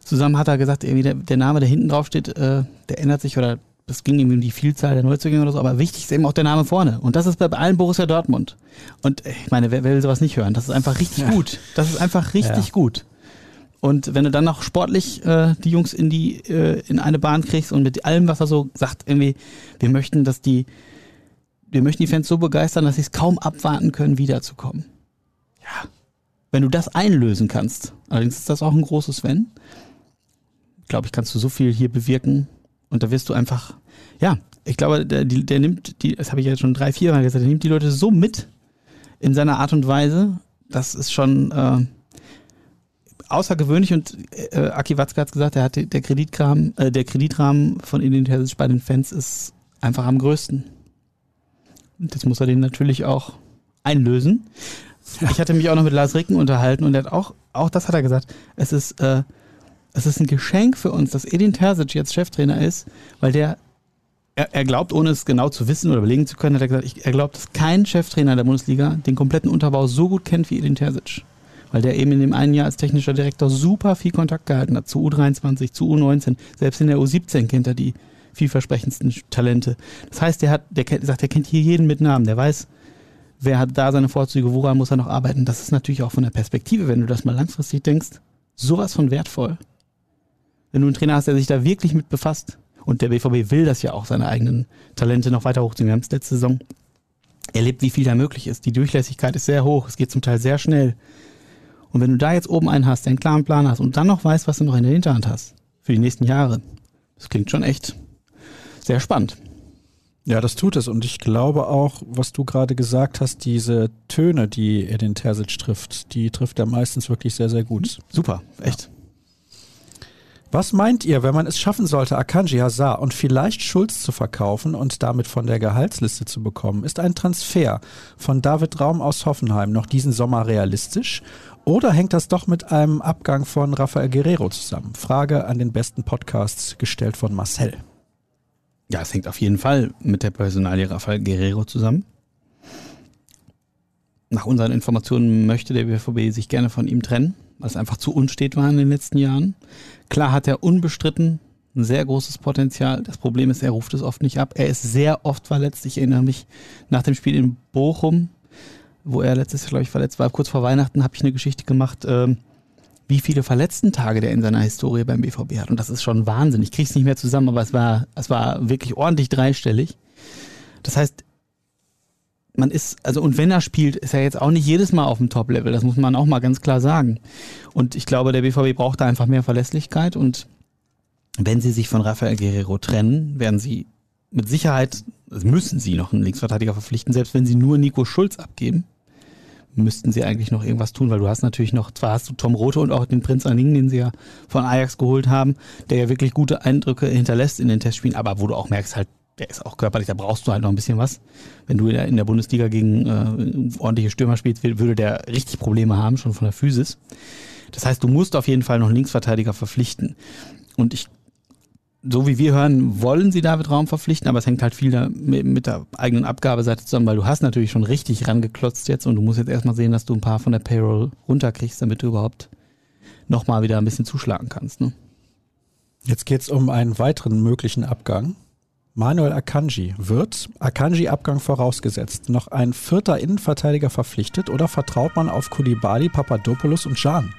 zusammen, hat er gesagt, irgendwie der, der Name, der hinten drauf steht, äh, der ändert sich oder das ging ihm um die Vielzahl der Neuzugänge oder so, aber wichtig ist eben auch der Name vorne. Und das ist bei allen Borussia Dortmund. Und äh, ich meine, wer, wer will sowas nicht hören? Das ist einfach richtig ja. gut. Das ist einfach richtig ja. gut. Und wenn du dann noch sportlich äh, die Jungs in die äh, in eine Bahn kriegst und mit allem, was er so sagt, irgendwie, wir möchten, dass die, wir möchten die Fans so begeistern, dass sie es kaum abwarten können, wiederzukommen. Ja. Wenn du das einlösen kannst, allerdings ist das auch ein großes Wenn, glaube ich, kannst du so viel hier bewirken, und da wirst du einfach, ja, ich glaube, der, der nimmt die, das habe ich jetzt schon drei, vier Mal gesagt, der nimmt die Leute so mit in seiner Art und Weise, das ist schon äh, außergewöhnlich und äh, Aki Watzke hat gesagt, er hat der Kreditrahmen, äh, der Kreditrahmen von Identitäts bei den Fans ist einfach am größten. Und das muss er den natürlich auch einlösen. Ich hatte mich auch noch mit Lars Ricken unterhalten und er hat auch, auch das hat er gesagt, es ist äh, es ist ein Geschenk für uns, dass Edin Terzic jetzt Cheftrainer ist, weil der, er, er glaubt, ohne es genau zu wissen oder belegen zu können, hat er gesagt, ich, er glaubt, dass kein Cheftrainer der Bundesliga den kompletten Unterbau so gut kennt wie Edin Terzic. Weil der eben in dem einen Jahr als technischer Direktor super viel Kontakt gehalten hat zu U23, zu U19. Selbst in der U17 kennt er die vielversprechendsten Talente. Das heißt, der hat, der kennt, sagt, der kennt hier jeden mit Namen. Der weiß, wer hat da seine Vorzüge, woran muss er noch arbeiten. Das ist natürlich auch von der Perspektive, wenn du das mal langfristig denkst, sowas von wertvoll wenn du einen Trainer hast, der sich da wirklich mit befasst. Und der BVB will das ja auch, seine eigenen Talente noch weiter hochziehen. Wir haben es letzte Saison erlebt, wie viel da möglich ist. Die Durchlässigkeit ist sehr hoch. Es geht zum Teil sehr schnell. Und wenn du da jetzt oben einen hast, der einen klaren Plan hast und dann noch weißt, was du noch in der Hinterhand hast für die nächsten Jahre, das klingt schon echt sehr spannend. Ja, das tut es. Und ich glaube auch, was du gerade gesagt hast, diese Töne, die er den Terzic trifft, die trifft er meistens wirklich sehr, sehr gut. Super, echt. Ja. Was meint ihr, wenn man es schaffen sollte, Akanji Hazard und vielleicht Schulz zu verkaufen und damit von der Gehaltsliste zu bekommen? Ist ein Transfer von David Raum aus Hoffenheim noch diesen Sommer realistisch? Oder hängt das doch mit einem Abgang von Rafael Guerrero zusammen? Frage an den besten Podcasts gestellt von Marcel. Ja, es hängt auf jeden Fall mit der Personalie Rafael Guerrero zusammen. Nach unseren Informationen möchte der BVB sich gerne von ihm trennen weil es einfach zu unstet war in den letzten Jahren. Klar hat er unbestritten ein sehr großes Potenzial. Das Problem ist, er ruft es oft nicht ab. Er ist sehr oft verletzt. Ich erinnere mich nach dem Spiel in Bochum, wo er letztes Jahr, glaube ich, verletzt war. Kurz vor Weihnachten habe ich eine Geschichte gemacht, ähm, wie viele Verletzten-Tage der in seiner Historie beim BVB hat. Und das ist schon Wahnsinn. Ich kriege es nicht mehr zusammen, aber es war, es war wirklich ordentlich dreistellig. Das heißt, man ist, also und wenn er spielt, ist er jetzt auch nicht jedes Mal auf dem Top-Level. Das muss man auch mal ganz klar sagen. Und ich glaube, der BVB braucht da einfach mehr Verlässlichkeit. Und wenn sie sich von Rafael Guerrero trennen, werden sie mit Sicherheit, müssen sie noch einen Linksverteidiger verpflichten, selbst wenn sie nur Nico Schulz abgeben, müssten sie eigentlich noch irgendwas tun, weil du hast natürlich noch, zwar hast du Tom Rote und auch den Prinz Aning, den sie ja von Ajax geholt haben, der ja wirklich gute Eindrücke hinterlässt in den Testspielen, aber wo du auch merkst halt, der ist auch körperlich, da brauchst du halt noch ein bisschen was. Wenn du in der Bundesliga gegen äh, ordentliche Stürmer spielst, würde der richtig Probleme haben, schon von der Physis. Das heißt, du musst auf jeden Fall noch einen Linksverteidiger verpflichten. Und ich so wie wir hören, wollen sie David Raum verpflichten, aber es hängt halt viel da mit der eigenen Abgabeseite zusammen, weil du hast natürlich schon richtig rangeklotzt jetzt und du musst jetzt erstmal sehen, dass du ein paar von der Payroll runterkriegst, damit du überhaupt nochmal wieder ein bisschen zuschlagen kannst. Ne? Jetzt geht es um einen weiteren möglichen Abgang. Manuel Akanji wird, Akanji-Abgang vorausgesetzt, noch ein vierter Innenverteidiger verpflichtet oder vertraut man auf Kulibali, Papadopoulos und Jan?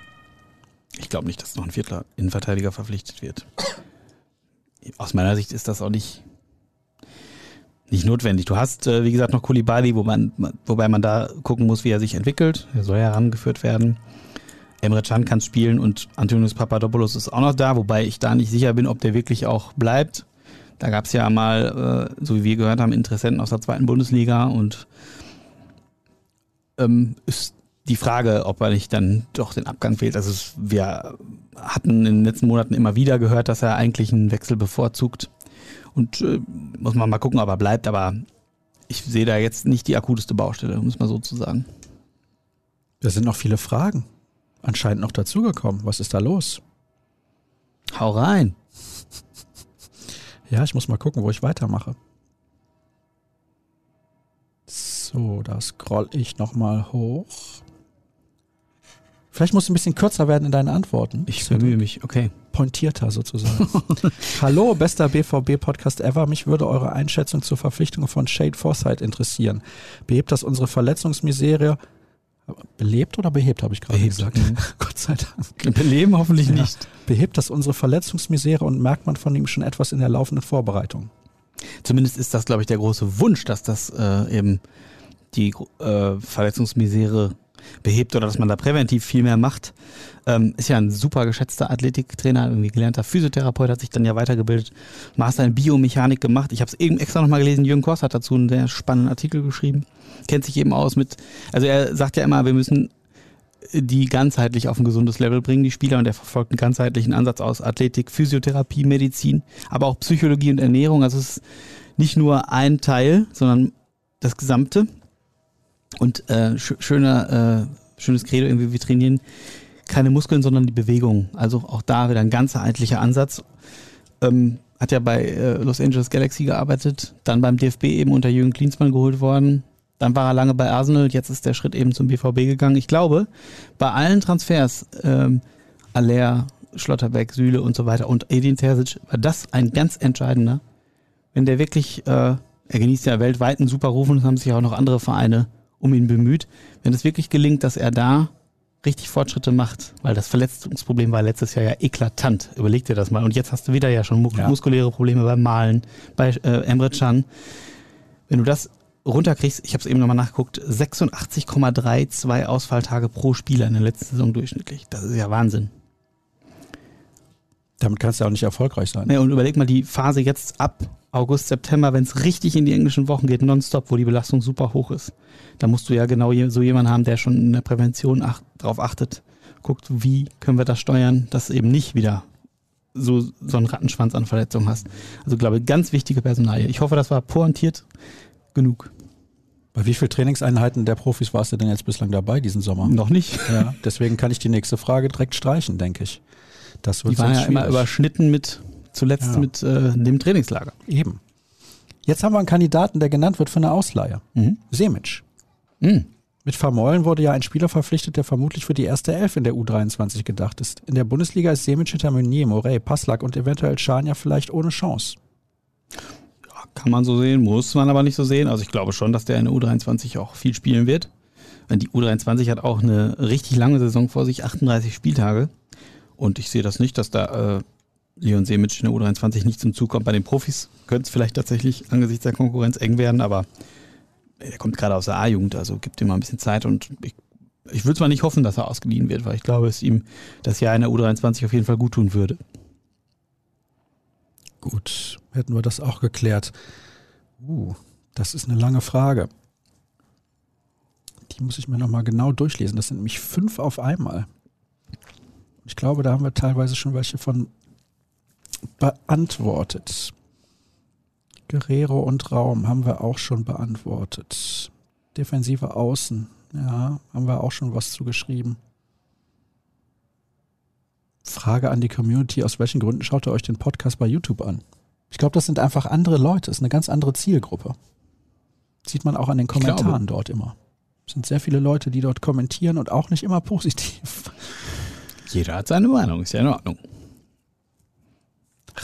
Ich glaube nicht, dass noch ein vierter Innenverteidiger verpflichtet wird. Aus meiner Sicht ist das auch nicht, nicht notwendig. Du hast, äh, wie gesagt, noch Kulibali, wo man, wobei man da gucken muss, wie er sich entwickelt. Er soll ja herangeführt werden. Emre Can kann spielen und Antonius Papadopoulos ist auch noch da, wobei ich da nicht sicher bin, ob der wirklich auch bleibt. Da gab es ja mal, äh, so wie wir gehört haben, Interessenten aus der zweiten Bundesliga und ähm, ist die Frage, ob er nicht dann doch den Abgang wählt. Also es, wir hatten in den letzten Monaten immer wieder gehört, dass er eigentlich einen Wechsel bevorzugt. Und äh, muss man mal gucken, ob er bleibt, aber ich sehe da jetzt nicht die akuteste Baustelle, um es mal so zu sagen. Da sind noch viele Fragen anscheinend noch dazugekommen. Was ist da los? Hau rein. Ja, ich muss mal gucken, wo ich weitermache. So, da scroll ich nochmal hoch. Vielleicht musst du ein bisschen kürzer werden in deinen Antworten. Ich bemühe mich, okay. Pointierter sozusagen. Hallo, bester BVB-Podcast ever. Mich würde eure Einschätzung zur Verpflichtung von Shade Forsyth interessieren. Behebt das unsere Verletzungsmisere? Belebt oder behebt, habe ich gerade gesagt. Mhm. Gott sei Dank. Beleben hoffentlich ja. nicht. Behebt das unsere Verletzungsmisere und merkt man von ihm schon etwas in der laufenden Vorbereitung? Zumindest ist das, glaube ich, der große Wunsch, dass das äh, eben die äh, Verletzungsmisere behebt oder dass man da präventiv viel mehr macht. Ähm, ist ja ein super geschätzter Athletiktrainer, irgendwie gelernter Physiotherapeut, hat sich dann ja weitergebildet, Master in Biomechanik gemacht. Ich habe es eben extra nochmal gelesen, Jürgen Kors hat dazu einen sehr spannenden Artikel geschrieben. Kennt sich eben aus mit, also er sagt ja immer, wir müssen die ganzheitlich auf ein gesundes Level bringen, die Spieler, und er verfolgt einen ganzheitlichen Ansatz aus Athletik, Physiotherapie, Medizin, aber auch Psychologie und Ernährung. Also es ist nicht nur ein Teil, sondern das Gesamte. Und äh, sch schöner, äh, schönes Credo, irgendwie wir trainieren keine Muskeln, sondern die Bewegung. Also auch da wieder ein ganzheitlicher Ansatz. Ähm, hat ja bei äh, Los Angeles Galaxy gearbeitet, dann beim DFB eben unter Jürgen Klinsmann geholt worden. Dann war er lange bei Arsenal, jetzt ist der Schritt eben zum BVB gegangen. Ich glaube, bei allen Transfers, ähm, Aller, Schlotterbeck, Süle und so weiter und Edin Terzic, war das ein ganz entscheidender. Wenn der wirklich, äh, er genießt ja weltweit einen super Ruf und es haben sich auch noch andere Vereine um ihn bemüht. Wenn es wirklich gelingt, dass er da richtig Fortschritte macht, weil das Verletzungsproblem war letztes Jahr ja eklatant. Überleg dir das mal. Und jetzt hast du wieder ja schon mus ja. muskuläre Probleme beim Malen, bei äh, Emre Can. Wenn du das runterkriegst, ich habe es eben nochmal nachgeguckt, 86,32 Ausfalltage pro Spieler in der letzten Saison durchschnittlich. Das ist ja Wahnsinn. Damit kannst du ja auch nicht erfolgreich sein. Ja, und überleg mal die Phase jetzt ab August, September, wenn es richtig in die englischen Wochen geht, nonstop, wo die Belastung super hoch ist. Da musst du ja genau so jemanden haben, der schon in der Prävention ach, darauf achtet, guckt, wie können wir das steuern, dass eben nicht wieder so, so einen Rattenschwanz an Verletzungen hast. Also glaube ich, ganz wichtige Personalie. Ich hoffe, das war pointiert genug. Bei wie vielen Trainingseinheiten der Profis warst du denn jetzt bislang dabei diesen Sommer? Noch nicht. Ja, deswegen kann ich die nächste Frage direkt streichen, denke ich. Das wird die waren ja schwierig. immer überschnitten mit zuletzt ja. mit äh, dem Trainingslager. Eben. Jetzt haben wir einen Kandidaten, der genannt wird für eine Ausleihe. Mhm. Semic. Mhm. Mit Vermeulen wurde ja ein Spieler verpflichtet, der vermutlich für die erste Elf in der U23 gedacht ist. In der Bundesliga ist Semic hinter Meunier, Morey, Passlack und eventuell Scharnia vielleicht ohne Chance. Ja, kann man so sehen, muss man aber nicht so sehen. Also ich glaube schon, dass der in der U23 auch viel spielen wird. Die U23 hat auch eine richtig lange Saison vor sich, 38 Spieltage. Und ich sehe das nicht, dass da äh, Leon Semic in der U23 nicht zum Zug kommt. Bei den Profis könnte es vielleicht tatsächlich angesichts der Konkurrenz eng werden, aber er kommt gerade aus der A-Jugend, also gibt ihm mal ein bisschen Zeit und ich, ich würde zwar nicht hoffen, dass er ausgeliehen wird, weil ich glaube, dass ihm das Jahr in der U23 auf jeden Fall gut tun würde. Gut, hätten wir das auch geklärt. Uh, das ist eine lange Frage. Die muss ich mir nochmal genau durchlesen. Das sind nämlich fünf auf einmal. Ich glaube, da haben wir teilweise schon welche von beantwortet. Guerrero und Raum haben wir auch schon beantwortet. Defensive Außen, ja, haben wir auch schon was zugeschrieben. Frage an die Community, aus welchen Gründen schaut ihr euch den Podcast bei YouTube an? Ich glaube, das sind einfach andere Leute, ist eine ganz andere Zielgruppe. Sieht man auch an den Kommentaren dort immer. Es sind sehr viele Leute, die dort kommentieren und auch nicht immer positiv. Jeder hat seine Meinung, ist ja in Ordnung.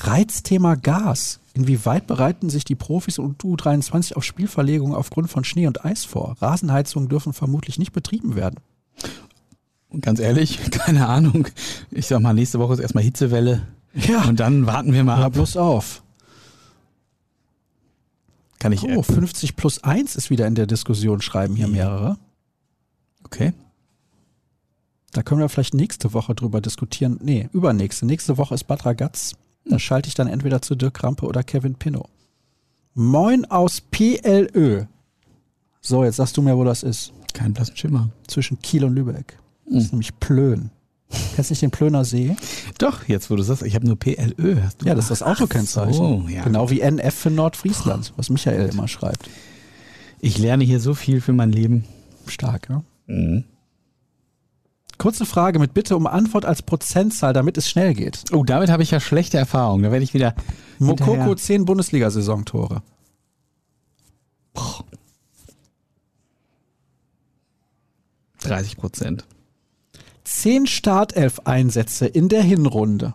Reizthema Gas. Inwieweit bereiten sich die Profis und U23 auf Spielverlegung aufgrund von Schnee und Eis vor? Rasenheizungen dürfen vermutlich nicht betrieben werden. Und ganz ehrlich, keine Ahnung. Ich sag mal, nächste Woche ist erstmal Hitzewelle. Ja. Und dann warten wir mal Hör ab. bloß auf. Kann ich. Oh, 50 plus 1 ist wieder in der Diskussion, schreiben hier Ja. mehrere. Okay. Da können wir vielleicht nächste Woche drüber diskutieren. Nee, übernächste. Nächste Woche ist Bad Ragaz. Da schalte ich dann entweder zu Dirk Rampe oder Kevin Pinnow. Moin aus PLÖ. So, jetzt sagst du mir, wo das ist. Kein blassen Schimmer. Zwischen Kiel und Lübeck. Das ist nämlich Plön. Kennst du nicht den Plöner See? Doch, jetzt wo du sagst, ich habe nur PLÖ. Hast du Ja, das ist das Autokennzeichen. so, ja. Genau wie NF für Nordfriesland, was Michael immer schreibt. Ich lerne hier so viel für mein Leben. Stark, ja? Mhm. Kurze Frage mit Bitte um Antwort als Prozentzahl, damit es schnell geht. Oh, damit habe ich ja schlechte Erfahrungen. Da werde ich wieder. Mokoko hinterher- 10 Bundesliga-Saisontore. 30 Prozent. 10 Startelf-Einsätze in der Hinrunde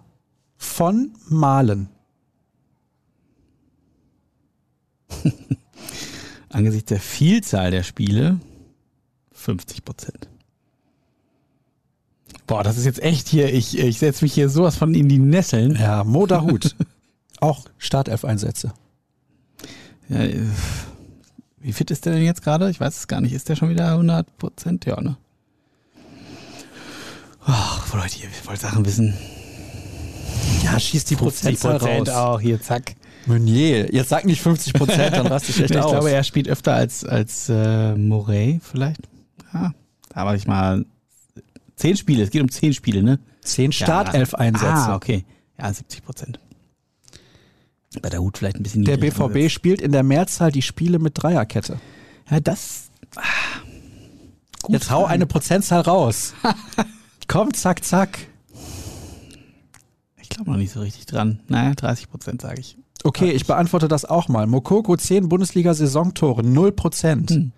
von Malen. Angesichts der Vielzahl der Spiele 50 Prozent. Boah, das ist jetzt echt hier. Ich, ich setze mich hier sowas von in die Nesseln. Ja, Moderhut. Auch Startelf-Einsätze. Ja, äh, wie fit ist der denn jetzt gerade? Ich weiß es gar nicht. Ist der schon wieder 100 Prozent? Ja, ne? Ach, Leute, ihr wollt Sachen wissen. Ja, schießt die 50 Prozentzahl Prozent raus. auch, hier, zack. Meunier, jetzt sag nicht 50 Prozent, dann raste ich echt ich aus. glaube, er spielt öfter als, als äh, Morey vielleicht. Ja, da war ich mal. Zehn Spiele, es geht um zehn Spiele, ne? 10 Startelf-Einsätze. Ah, okay. Ja, 70 Prozent. Bei der Hut vielleicht ein bisschen Der BVB angesetzt. spielt in der Mehrzahl die Spiele mit Dreierkette. Ja, das. Ah, gut Jetzt hau eine Prozentzahl raus. Komm, zack, zack. Ich glaube noch nicht so richtig dran. Naja, 30 Prozent sage ich. Okay, ich beantworte das auch mal. Mokoko 10 Bundesliga-Saisontore, 0 Prozent. Hm.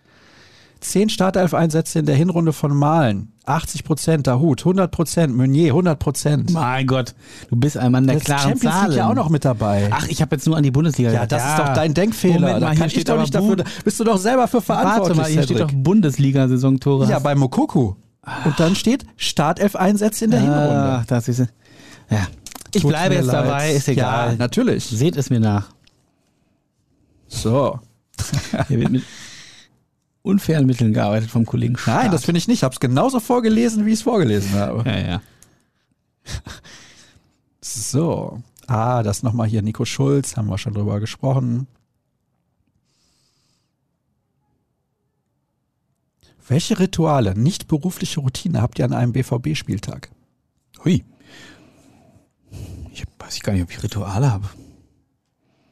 10 Startelf-Einsätze in der Hinrunde von Malen, 80 Prozent. Dahut, 100 Prozent. Meunier, 100 Prozent. Mein Gott, du bist ein Mann der Das klaren Champions Zahlen. League ja auch noch mit dabei. Ach, ich habe jetzt nur an die Bundesliga ja, gedacht. das ist doch dein Denkfehler. Moment mal, da kann ich doch nicht dafür. Bist du doch selber für Warte verantwortlich, mal, hier steht doch Cedric. Bundesliga-Saisontore. Ja, bei Mokoko. Und dann steht Startelf-Einsätze in der Hinrunde. Ah, das ist. Ja. Ich Tut bleibe jetzt leid. dabei, ist egal. Ja, natürlich. Seht es mir nach. So. Hier wird mit unfairen Mitteln gearbeitet vom Kollegen Staat. Nein, das finde ich nicht. Ich habe es genauso vorgelesen, wie ich es vorgelesen habe. Ja, ja. So. Ah, das nochmal hier Nico Schulz, haben wir schon drüber gesprochen. Welche Rituale, nicht berufliche Routine habt ihr an einem BVB-Spieltag? Hui. Ich weiß gar nicht, ob ich Rituale habe.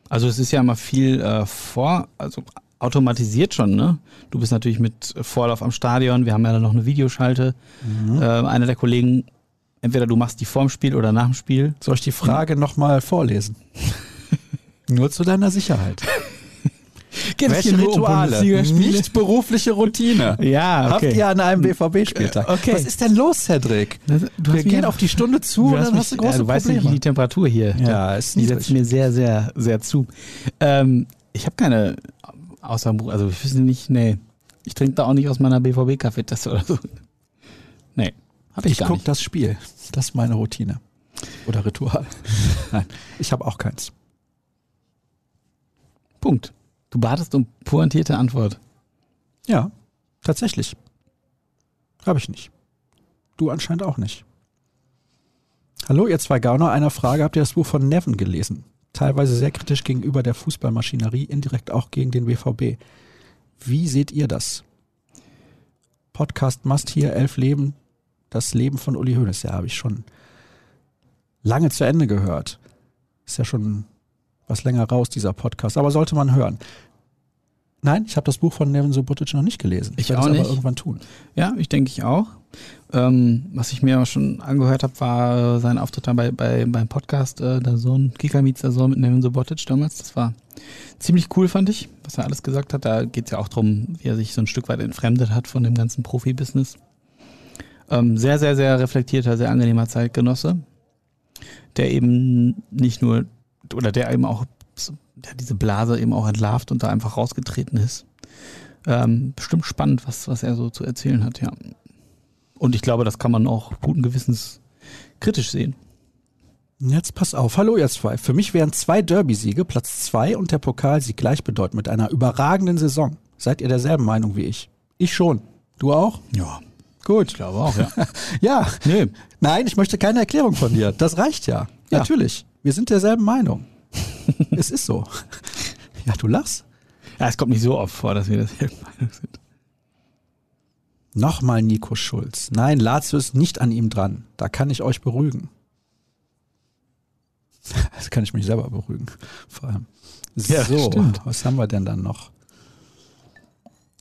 Also es ist ja immer viel äh, vor, also automatisiert schon, ne? Du bist natürlich mit Vorlauf am Stadion, wir haben ja dann noch eine Videoschalte. Mhm. Äh, einer der Kollegen, entweder du machst die vorm Spiel oder nach dem Spiel. Soll ich die Frage nochmal vorlesen? Nur zu deiner Sicherheit. Welche Rituale, nicht berufliche Routine Ja, okay. habt ihr an einem BVB-Spieltag? Okay. Was ist denn los, Cedric? Wir gehen auf die Stunde zu und dann mich- hast du große ja, du weißt nicht, wie Probleme. die Temperatur hier. Ja, ist Die setzt mir sehr, sehr, sehr zu. Ähm, ich habe keine außer also ich weiß nicht, nee. Ich trinke da auch nicht aus meiner BVB-Kaffeetasse oder so. Nee, habe ich, Ich gar gucke nicht. das Spiel. Das ist meine Routine. Oder Ritual. Nein, ich habe auch keins. Punkt. Du batest um pointierte Antwort. Ja, tatsächlich. Habe ich nicht. Du anscheinend auch nicht. Hallo, ihr zwei Gauner. Eine Frage. Habt ihr das Buch von Neven gelesen? Teilweise sehr kritisch gegenüber der Fußballmaschinerie, indirekt auch gegen den BVB. Wie seht ihr das? Podcast Must hier, elf Leben, das Leben von Uli Hoeneß. Ja, habe ich schon lange zu Ende gehört. Ist ja schon was länger raus, dieser Podcast, aber sollte man hören. Nein, ich habe das Buch von Nevin Subotic noch nicht gelesen. Ich werde auch es aber irgendwann tun. Ja, ich denke ich auch. Ähm, was ich mir schon angehört habe, war äh, sein Auftritt dann bei, bei, beim Podcast äh, der Sohn, Kika Meets der Sohn mit Nevin Subotic damals. Das war ziemlich cool, fand ich, was er alles gesagt hat. Da geht es ja auch darum, wie er sich so ein Stück weit entfremdet hat von dem ganzen Profibusiness. Ähm, sehr, sehr, sehr reflektierter, sehr angenehmer Zeitgenosse, der eben nicht nur, oder der eben auch der diese Blase eben auch entlarvt und da einfach rausgetreten ist. Ähm, bestimmt spannend, was, was er so zu erzählen hat, ja. Und ich glaube, das kann man auch guten Gewissens kritisch sehen. Jetzt pass auf. Hallo ihr zwei. Für mich wären zwei Derby-Siege, Platz zwei und der Pokalsieg gleichbedeutend mit einer überragenden Saison. Seid ihr derselben Meinung wie ich? Ich schon. Du auch? Ja, Gut. ich glaube auch, ja. Ja. nee, Nein, ich möchte keine Erklärung von dir. Das reicht ja. Ja. Natürlich. Wir sind derselben Meinung. es ist so. Ja, du lachst. ja, es kommt nicht so oft vor, dass wir derselben Meinung sind. Nochmal Nico Schulz. Nein, Lazio ist nicht an ihm dran. Da kann ich euch beruhigen. Das kann ich mich selber beruhigen. Vor allem. Ja, so, stimmt. was haben wir denn dann noch?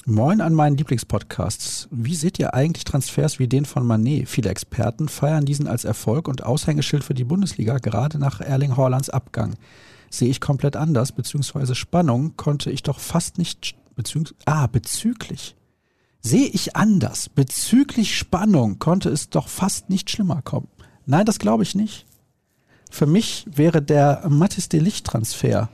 Moin an meinen Lieblingspodcasts. Wie seht ihr eigentlich Transfers wie den von Manet? Viele Experten feiern diesen als Erfolg und Aushängeschild für die Bundesliga, gerade nach Erling Haalands Abgang. Sehe ich komplett anders, beziehungsweise Spannung konnte ich doch fast nicht, beziehungs ah, bezüglich. Sehe ich anders. Bezüglich Spannung konnte es doch fast nicht schlimmer kommen. Nein, das glaube ich nicht. Für mich wäre der Mattis de Licht Transfer,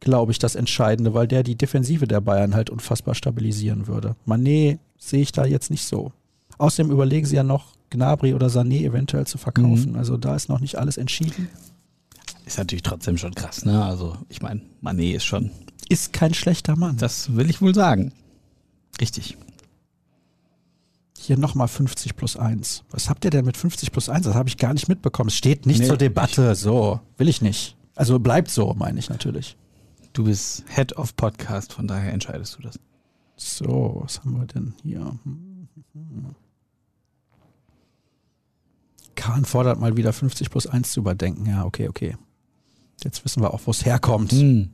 glaube ich, das Entscheidende, weil der die Defensive der Bayern halt unfassbar stabilisieren würde. Manet sehe ich da jetzt nicht so. Außerdem überlegen sie ja noch, Gnabry oder Sané eventuell zu verkaufen. Also da ist noch nicht alles entschieden. Ist natürlich trotzdem schon krass, ne? Also, ich meine, Manet ist schon, Ist kein schlechter Mann. das will ich wohl sagen. Richtig. Hier nochmal 50 plus 1. Was habt ihr denn mit 50 plus 1? Das habe ich gar nicht mitbekommen. Es steht nicht Nee, zur Debatte. So, will ich nicht. Also bleibt so, meine ich natürlich. Du bist Head of Podcast, von daher entscheidest du das. So, was haben wir denn hier? Kahn fordert mal wieder 50 plus 1 zu überdenken. Ja, okay, okay. Jetzt wissen wir auch, wo es herkommt. Hm.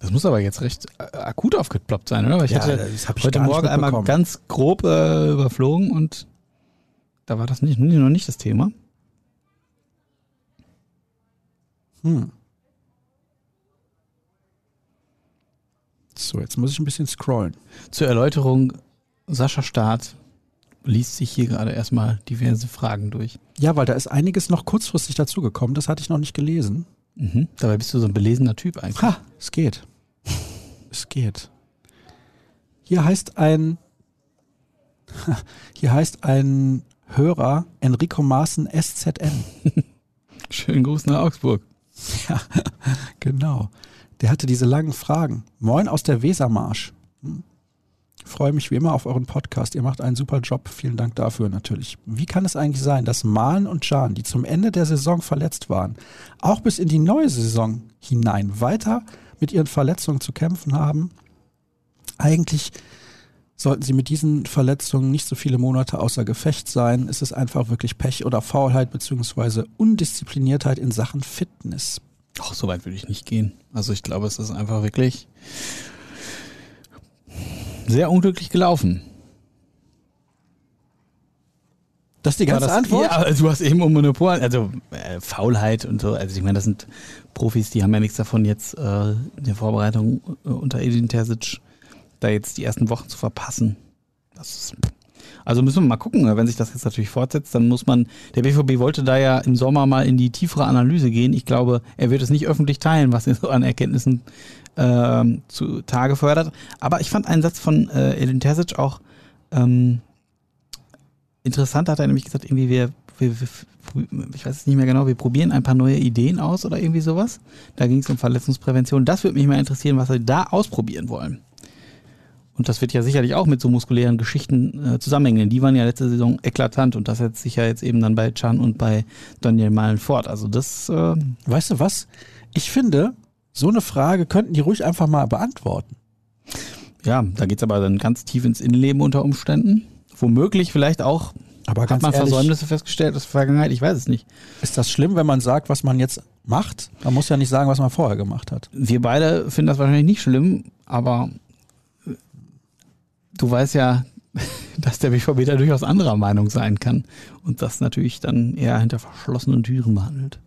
Das muss aber jetzt recht akut aufgeploppt sein, oder? Weil ich Ja, hatte das ich heute Morgen einmal ganz grob äh, überflogen und da war das nicht, noch nicht das Thema. Hm. So, jetzt muss ich ein bisschen scrollen. Zur Erläuterung, Sascha Staat liest sich hier gerade erstmal diverse Fragen durch. Ja, weil da ist einiges noch kurzfristig dazugekommen. Das hatte ich noch nicht gelesen. Mhm. Dabei bist du so ein belesener Typ eigentlich. Ha, es geht. Es geht. Hier heißt ein, hier heißt ein Hörer Enrico Maaßen SZN. Schönen Gruß nach Augsburg. Ja, genau. Der hatte diese langen Fragen. Moin aus der Wesermarsch. Hm. Freue mich wie immer auf euren Podcast. Ihr macht einen super Job. Vielen Dank dafür natürlich. Wie kann es eigentlich sein, dass Malen und Can, die zum Ende der Saison verletzt waren, auch bis in die neue Saison hinein weiter mit ihren Verletzungen zu kämpfen haben? Eigentlich sollten sie mit diesen Verletzungen nicht so viele Monate außer Gefecht sein. Es ist einfach wirklich Pech oder Faulheit beziehungsweise Undiszipliniertheit in Sachen Fitness. Ach, so weit würde ich nicht gehen. Also ich glaube, es ist einfach wirklich sehr unglücklich gelaufen. Das ist die ganze das, Antwort? Ja, aber du hast eben um Monopol, also äh, Faulheit und so. Also ich meine, das sind Profis, die haben ja nichts davon, jetzt äh, in der Vorbereitung äh, unter Edin Terzic da jetzt die ersten Wochen zu verpassen. Ist, also müssen wir mal gucken, wenn sich das jetzt natürlich fortsetzt, dann muss man, der BVB wollte da ja im Sommer mal in die tiefere Analyse gehen. Ich glaube, er wird es nicht öffentlich teilen, was er so an Erkenntnissen ähm, zu Tage fördert. Aber ich fand einen Satz von äh, Edin Terzic auch ähm, interessant, hat er nämlich gesagt, irgendwie wir, wir, wir ich weiß es nicht mehr genau, wir probieren ein paar neue Ideen aus oder irgendwie sowas. Da ging es um Verletzungsprävention. Das würde mich mal interessieren, was sie da ausprobieren wollen. Und das wird ja sicherlich auch mit so muskulären Geschichten äh, zusammenhängen. Die waren ja letzte Saison eklatant und das setzt sich ja jetzt eben dann bei Chan und bei Daniel Malen fort. Also das, äh, Weißt du was? Ich finde, so eine Frage könnten die ruhig einfach mal beantworten. ja, da geht's aber dann ganz tief ins Innenleben unter Umständen. Womöglich vielleicht auch, Aber hat man ehrlich, Versäumnisse festgestellt aus der Vergangenheit, ich weiß es nicht. ist das schlimm, wenn man sagt, was man jetzt macht? Man muss ja nicht sagen, was man vorher gemacht hat. Wir beide finden das wahrscheinlich nicht schlimm, aber du weißt ja, dass der BVB da durchaus anderer Meinung sein kann und das natürlich dann eher hinter verschlossenen Türen behandelt.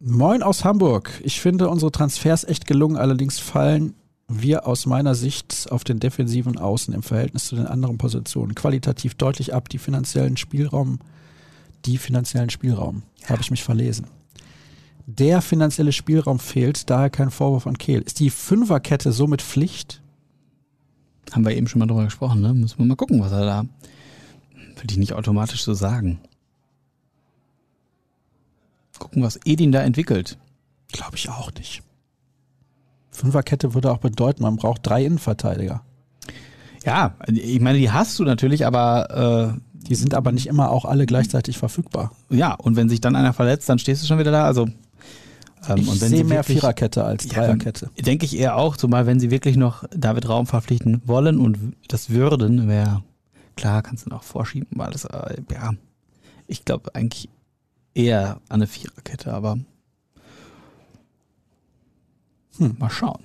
Moin aus Hamburg. Ich finde unsere Transfers echt gelungen, allerdings fallen wir aus meiner Sicht auf den defensiven Außen im Verhältnis zu den anderen Positionen qualitativ deutlich ab. Die finanziellen Spielraum, die finanziellen Spielraum, ja. habe ich mich verlesen. Der finanzielle Spielraum fehlt, daher kein Vorwurf an Kehl. Ist die Fünferkette somit Pflicht? Haben wir eben schon mal drüber gesprochen, ne? Müssen wir mal gucken, was er da. Will ich nicht automatisch so sagen. Gucken, was Edin da entwickelt. Glaube ich auch nicht. Fünferkette würde auch bedeuten, man braucht drei Innenverteidiger. Ja, ich meine, die hast du natürlich, aber äh, die sind aber nicht immer auch alle gleichzeitig verfügbar. Ja, und wenn sich dann einer verletzt, dann stehst du schon wieder da. Also ähm, ich sehe mehr wirklich, Viererkette als Dreierkette. Ja, denke ich eher auch, zumal wenn sie wirklich noch David Raum verpflichten wollen und das würden, wäre klar, kannst du noch vorschieben, weil das, äh, ja, ich glaube eigentlich eher an eine Viererkette, aber hm. mal schauen.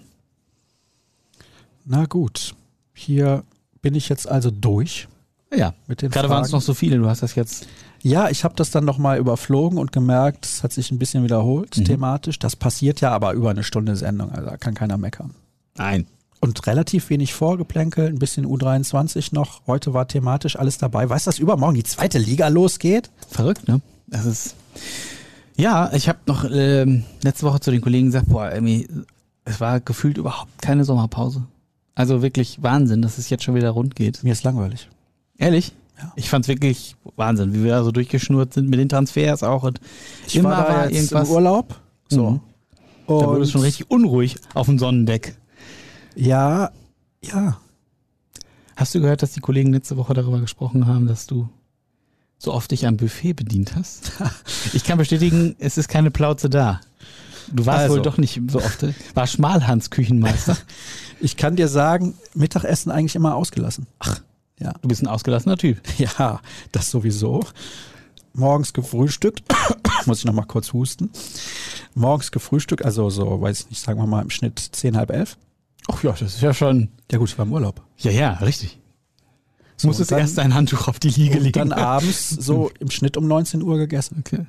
Na gut, hier bin ich jetzt also durch. Ja, mit den gerade waren es noch so viele, du hast das jetzt. Ja, ich habe das dann nochmal überflogen und gemerkt, es hat sich ein bisschen wiederholt mhm. thematisch. Das passiert ja aber über eine Stunde Sendung, also da kann keiner meckern. Nein. Und relativ wenig Vorgeplänkel, ein bisschen U23 noch. Heute war thematisch alles dabei. Weißt du, dass übermorgen die zweite Liga losgeht? Verrückt, ne? Das ist. Ja, ich habe noch ähm, letzte Woche zu den Kollegen gesagt, boah, irgendwie, es war gefühlt überhaupt keine Sommerpause. Also wirklich Wahnsinn, dass es jetzt schon wieder rund geht. Mir ist langweilig. Ehrlich? Ja. Ich fand's wirklich Wahnsinn, wie wir da so durchgeschnurrt sind mit den Transfers auch. Und ich immer war, da war irgendwas im Urlaub. So. Mhm. da wurde es schon richtig unruhig auf dem Sonnendeck. Ja, ja. Hast du gehört, dass die Kollegen letzte Woche darüber gesprochen haben, dass du so oft dich am Buffet bedient hast? ich kann bestätigen, es ist keine Plauze da. Du warst also. wohl doch nicht so oft. War Schmalhans Küchenmeister. ich kann dir sagen, Mittagessen eigentlich immer ausgelassen. Ach. Ja. Du bist ein ausgelassener Typ. Ja, das sowieso. Morgens gefrühstückt, muss ich nochmal kurz husten. Morgens gefrühstückt, also so, weiß ich nicht, sagen wir mal im Schnitt zehn, halb elf. Ach ja, das ist ja schon. Ja gut, ich war im Urlaub. Ja, ja, richtig. So, muss es erst ein Handtuch auf die Liege legen. Dann abends so im Schnitt um 19 Uhr gegessen. Okay.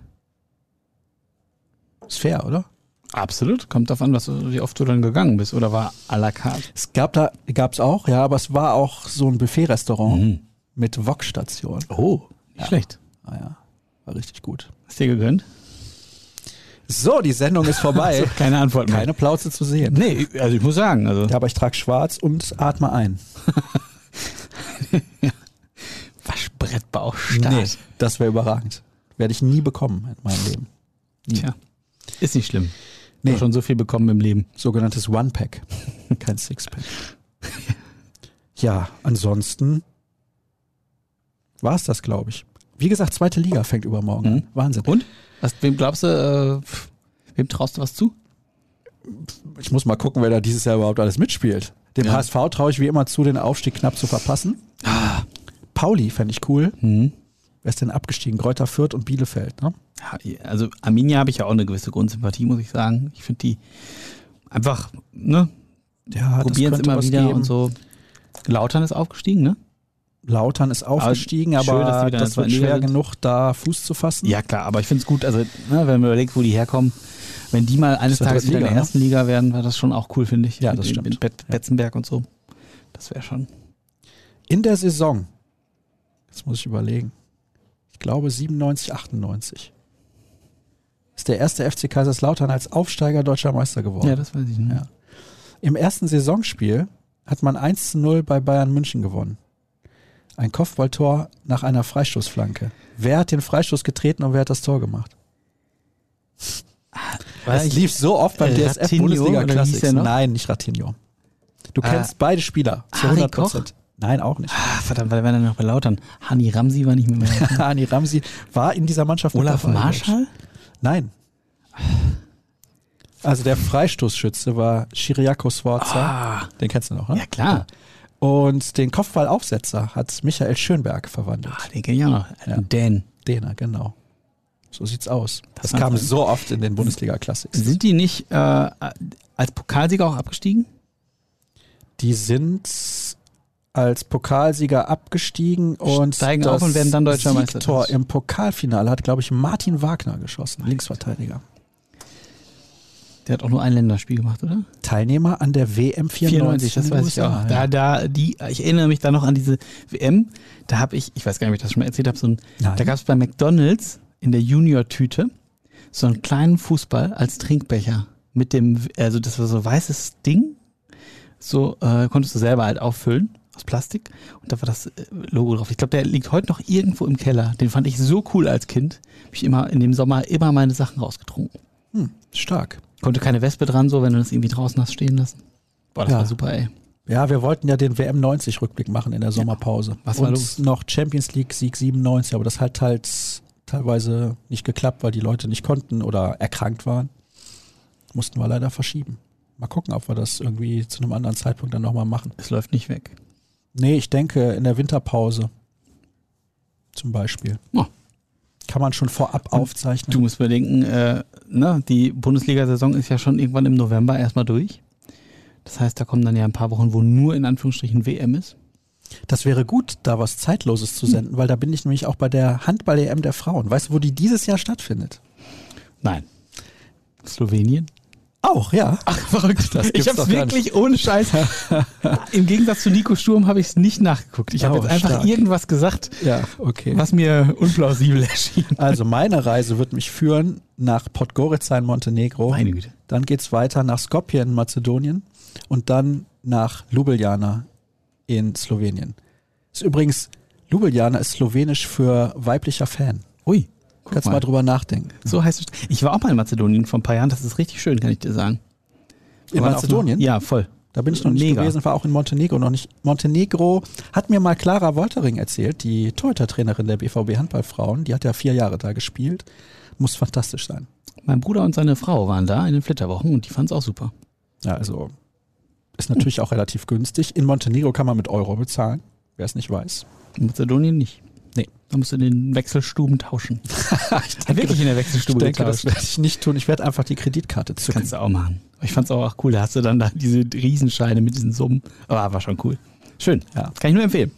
Ist fair, oder? Absolut. Kommt davon, was, wie oft du dann gegangen bist oder war à la carte? Es gab da, gab es auch, ja, aber es war auch so ein Buffet-Restaurant mhm. mit Wok-Station. Oh, nicht ja. schlecht. Ah ja, war richtig gut. Hast du dir gegönnt? So, die Sendung ist vorbei. also, keine Antwort mehr. Keine Plauze zu sehen. Nee, also ich muss sagen. Also. Ja, aber ich trage schwarz und atme ein. Waschbrettbauchstart. Nee, das wäre überragend. Werde ich nie bekommen in meinem Leben. Nie. Tja, ist nicht schlimm. Nee. schon so viel bekommen im Leben. Sogenanntes One-Pack, kein Six-Pack. ja, ansonsten war es das, glaube ich. Wie gesagt, zweite Liga fängt übermorgen mhm. Wahnsinn. Und? Was, wem glaubst du, äh, wem traust du was zu? Ich muss mal gucken, wer da dieses Jahr überhaupt alles mitspielt. Dem ja. HSV traue ich wie immer zu, den Aufstieg knapp zu verpassen. Ah. Pauli fände ich cool. Mhm. Wer ist denn abgestiegen? Kräuter Fürth und Bielefeld, ne? Ja, also Arminia habe ich ja auch eine gewisse Grundsympathie, muss ich sagen. Ich finde die einfach, ne? Ja, probieren es immer wieder geben. und so. Lautern ist aufgestiegen, ne? Lautern ist aufgestiegen, aber, schön, aber das wird schwer sind. genug, da Fuß zu fassen. Ja, klar, aber ich finde es gut, also ne, wenn man überlegt, wo die herkommen, wenn die mal eines Tages wieder in der ersten Liga werden, war das schon auch cool, finde ich. Ja, das mit, stimmt. Mit Bet Betzenberg und so. Das wäre schon. In der Saison, jetzt muss ich überlegen, glaube 97, 98 ist der erste FC Kaiserslautern als Aufsteiger deutscher Meister geworden. Ja, das weiß ich nicht. Ja. Im ersten Saisonspiel hat man 1 zu 0 bei Bayern München gewonnen. Ein Kopfballtor nach einer Freistoßflanke. Wer hat den Freistoß getreten und wer hat das Tor gemacht? Weil es lief so oft beim DSF Bundesliga Classics. Nein, nicht Ratinho. Du ah. kennst beide Spieler zu 100 Prozent. Nein, auch nicht. Ah, verdammt, weil wir dann noch bei Lautern. Hani Ramsi war nicht mehr. mehr. Hani Ramsi war in dieser Mannschaft. Olaf Marschall? Nein. Also der Freistoßschütze war Chiriakos Sforza. Ah. Den kennst du noch, ne? Ja, klar. Und den Kopfballaufsetzer hat Michael Schönberg verwandelt. Ah, den kenn ich auch noch. Ja. Den. Däner, genau. So sieht's aus. Das, das kam so oft in den Bundesliga-Classics. Sind die nicht äh, als Pokalsieger auch abgestiegen? Die sind als Pokalsieger abgestiegen und Steigen auf und werden dann deutscher Meister. Tor im Pokalfinale hat, glaube ich, Martin Wagner geschossen, Linksverteidiger. Der hat auch nur ein Länderspiel gemacht, oder? Teilnehmer an der WM 94, 94, das weiß ich auch. Da, da, die, ich erinnere mich da noch an diese WM. Da habe ich, ich weiß gar nicht, ob ich das schon mal erzählt habe, so ein, da gab es bei McDonalds in der Junior-Tüte so einen kleinen Fußball als Trinkbecher mit dem, also das war so ein weißes Ding, so äh, konntest du selber halt auffüllen aus Plastik und da war das äh, Logo drauf. Ich glaube, der liegt heute noch irgendwo im Keller. Den fand ich so cool als Kind. Hab ich immer in dem Sommer immer meine Sachen rausgetrunken. Hm, stark. Konnte keine Wespe dran, so wenn du das irgendwie draußen hast stehen lassen. Boah, das Ja. war super, ey. Ja, wir wollten ja den WM 90 Rückblick machen in der Sommerpause. was war und los? noch Champions League Sieg 97, aber das hat halt teilweise nicht geklappt, weil die Leute nicht konnten oder erkrankt waren. Mussten wir leider verschieben. Mal gucken, ob wir das irgendwie zu einem anderen Zeitpunkt dann nochmal machen. Es läuft nicht weg. Nee, ich denke in der Winterpause zum Beispiel. Oh. Kann man schon vorab aufzeichnen. Du musst bedenken, äh, ne, die Bundesliga-Saison ist ja schon irgendwann im November erstmal durch. Das heißt, da kommen dann ja ein paar Wochen, wo nur in Anführungsstrichen WM ist. Das wäre gut, da was Zeitloses zu senden, weil da bin ich nämlich auch bei der Handball-EM der Frauen. Weißt du, wo die dieses Jahr stattfindet? Nein. Slowenien? Auch, ja. Ach, verrückt. Das ich habe es wirklich ohne Scheiß. Im Gegensatz zu Nico Sturm habe ich es nicht nachgeguckt. Ich habe Oh, jetzt einfach stark. irgendwas gesagt, Ja, okay. was mir unplausibel erschien. Also meine Reise wird mich führen nach Podgorica in Montenegro. Meine Güte. Dann geht's weiter nach Skopje in Mazedonien und dann nach Ljubljana in Slowenien. Ist übrigens, Ljubljana ist slowenisch für weiblicher Fan. Ui. Guck Kannst mal. mal. drüber nachdenken. So heißt es. Ich war auch mal in Mazedonien vor ein paar Jahren. Das ist richtig schön, kann ich dir sagen. In Mazedonien? Ja, voll. Da bin ich noch nicht Mega. gewesen, war auch in Montenegro noch nicht. Montenegro hat mir mal Clara Woltering erzählt, die Torhüter-Trainerin der BVB Handballfrauen. Die hat ja vier Jahre da gespielt. Muss fantastisch sein. Mein Bruder und seine Frau waren da in den Flitterwochen und die fanden es auch super. Ja, also ist natürlich auch relativ günstig. In Montenegro kann man mit Euro bezahlen, wer es nicht weiß. In Mazedonien nicht. Nee. Da musst du in den Wechselstuben tauschen. Hat wirklich in der Ich Wechselstube denke, das werde ich nicht tun. Ich werde einfach die Kreditkarte Das zücken. kannst du auch machen. Ich fand's auch cool. Da hast du dann da diese Riesenscheine mit diesen Summen. Aber war schon cool. Schön. Ja. Kann ich nur empfehlen.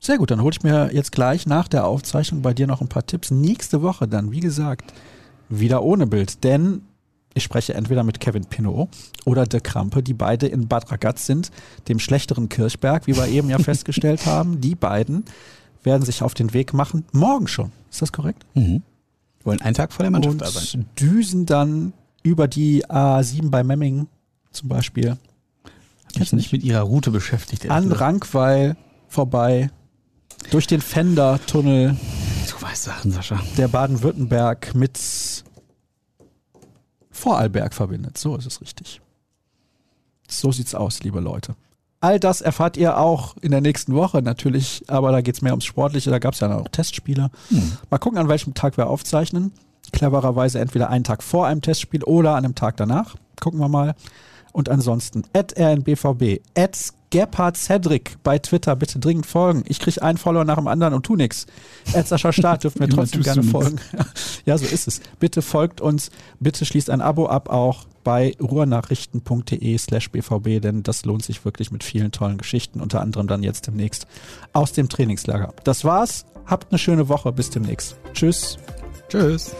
Sehr gut, dann hole ich mir jetzt gleich nach der Aufzeichnung bei dir noch ein paar Tipps. Nächste Woche dann, wie gesagt, wieder ohne Bild. Denn ich spreche entweder mit Kevin Pinot oder De Krampe, die beide in Bad Ragaz sind, dem schlechteren Kirchberg, wie wir eben ja festgestellt haben. Die beiden werden sich auf den Weg machen, morgen schon. Ist das korrekt? Mhm. Wollen einen Tag vor der Mannschaft da sein. Und düsen dann über die A7 bei Memmingen zum Beispiel. Hab mich nicht mit ihrer Route beschäftigt. An. Rankweil vorbei, durch den Fender-Tunnel Du weißt Sachen, Sascha. der Baden-Württemberg mit Vorarlberg verbindet. So ist es richtig. So sieht's aus, liebe Leute. All das erfahrt ihr auch in der nächsten Woche natürlich, aber da geht's mehr ums Sportliche. Da gab's ja noch Testspiele. Mal gucken, an welchem Tag wir aufzeichnen. Clevererweise entweder einen Tag vor einem Testspiel oder an einem Tag danach. Gucken wir mal. Und ansonsten, at rnbvb, at Gebhard Cedric bei Twitter, bitte dringend folgen. Ich kriege einen Follower nach dem anderen und tu nix. At Sascha Staat dürft mir trotzdem gerne folgen. Ja, so ist es. Bitte folgt uns, bitte schließt ein Abo ab auch bei ruhrnachrichten.de slash bvb, denn das lohnt sich wirklich mit vielen tollen Geschichten, unter anderem dann jetzt demnächst aus dem Trainingslager. Das war's. Habt eine schöne Woche. Bis demnächst. Tschüss. Tschüss.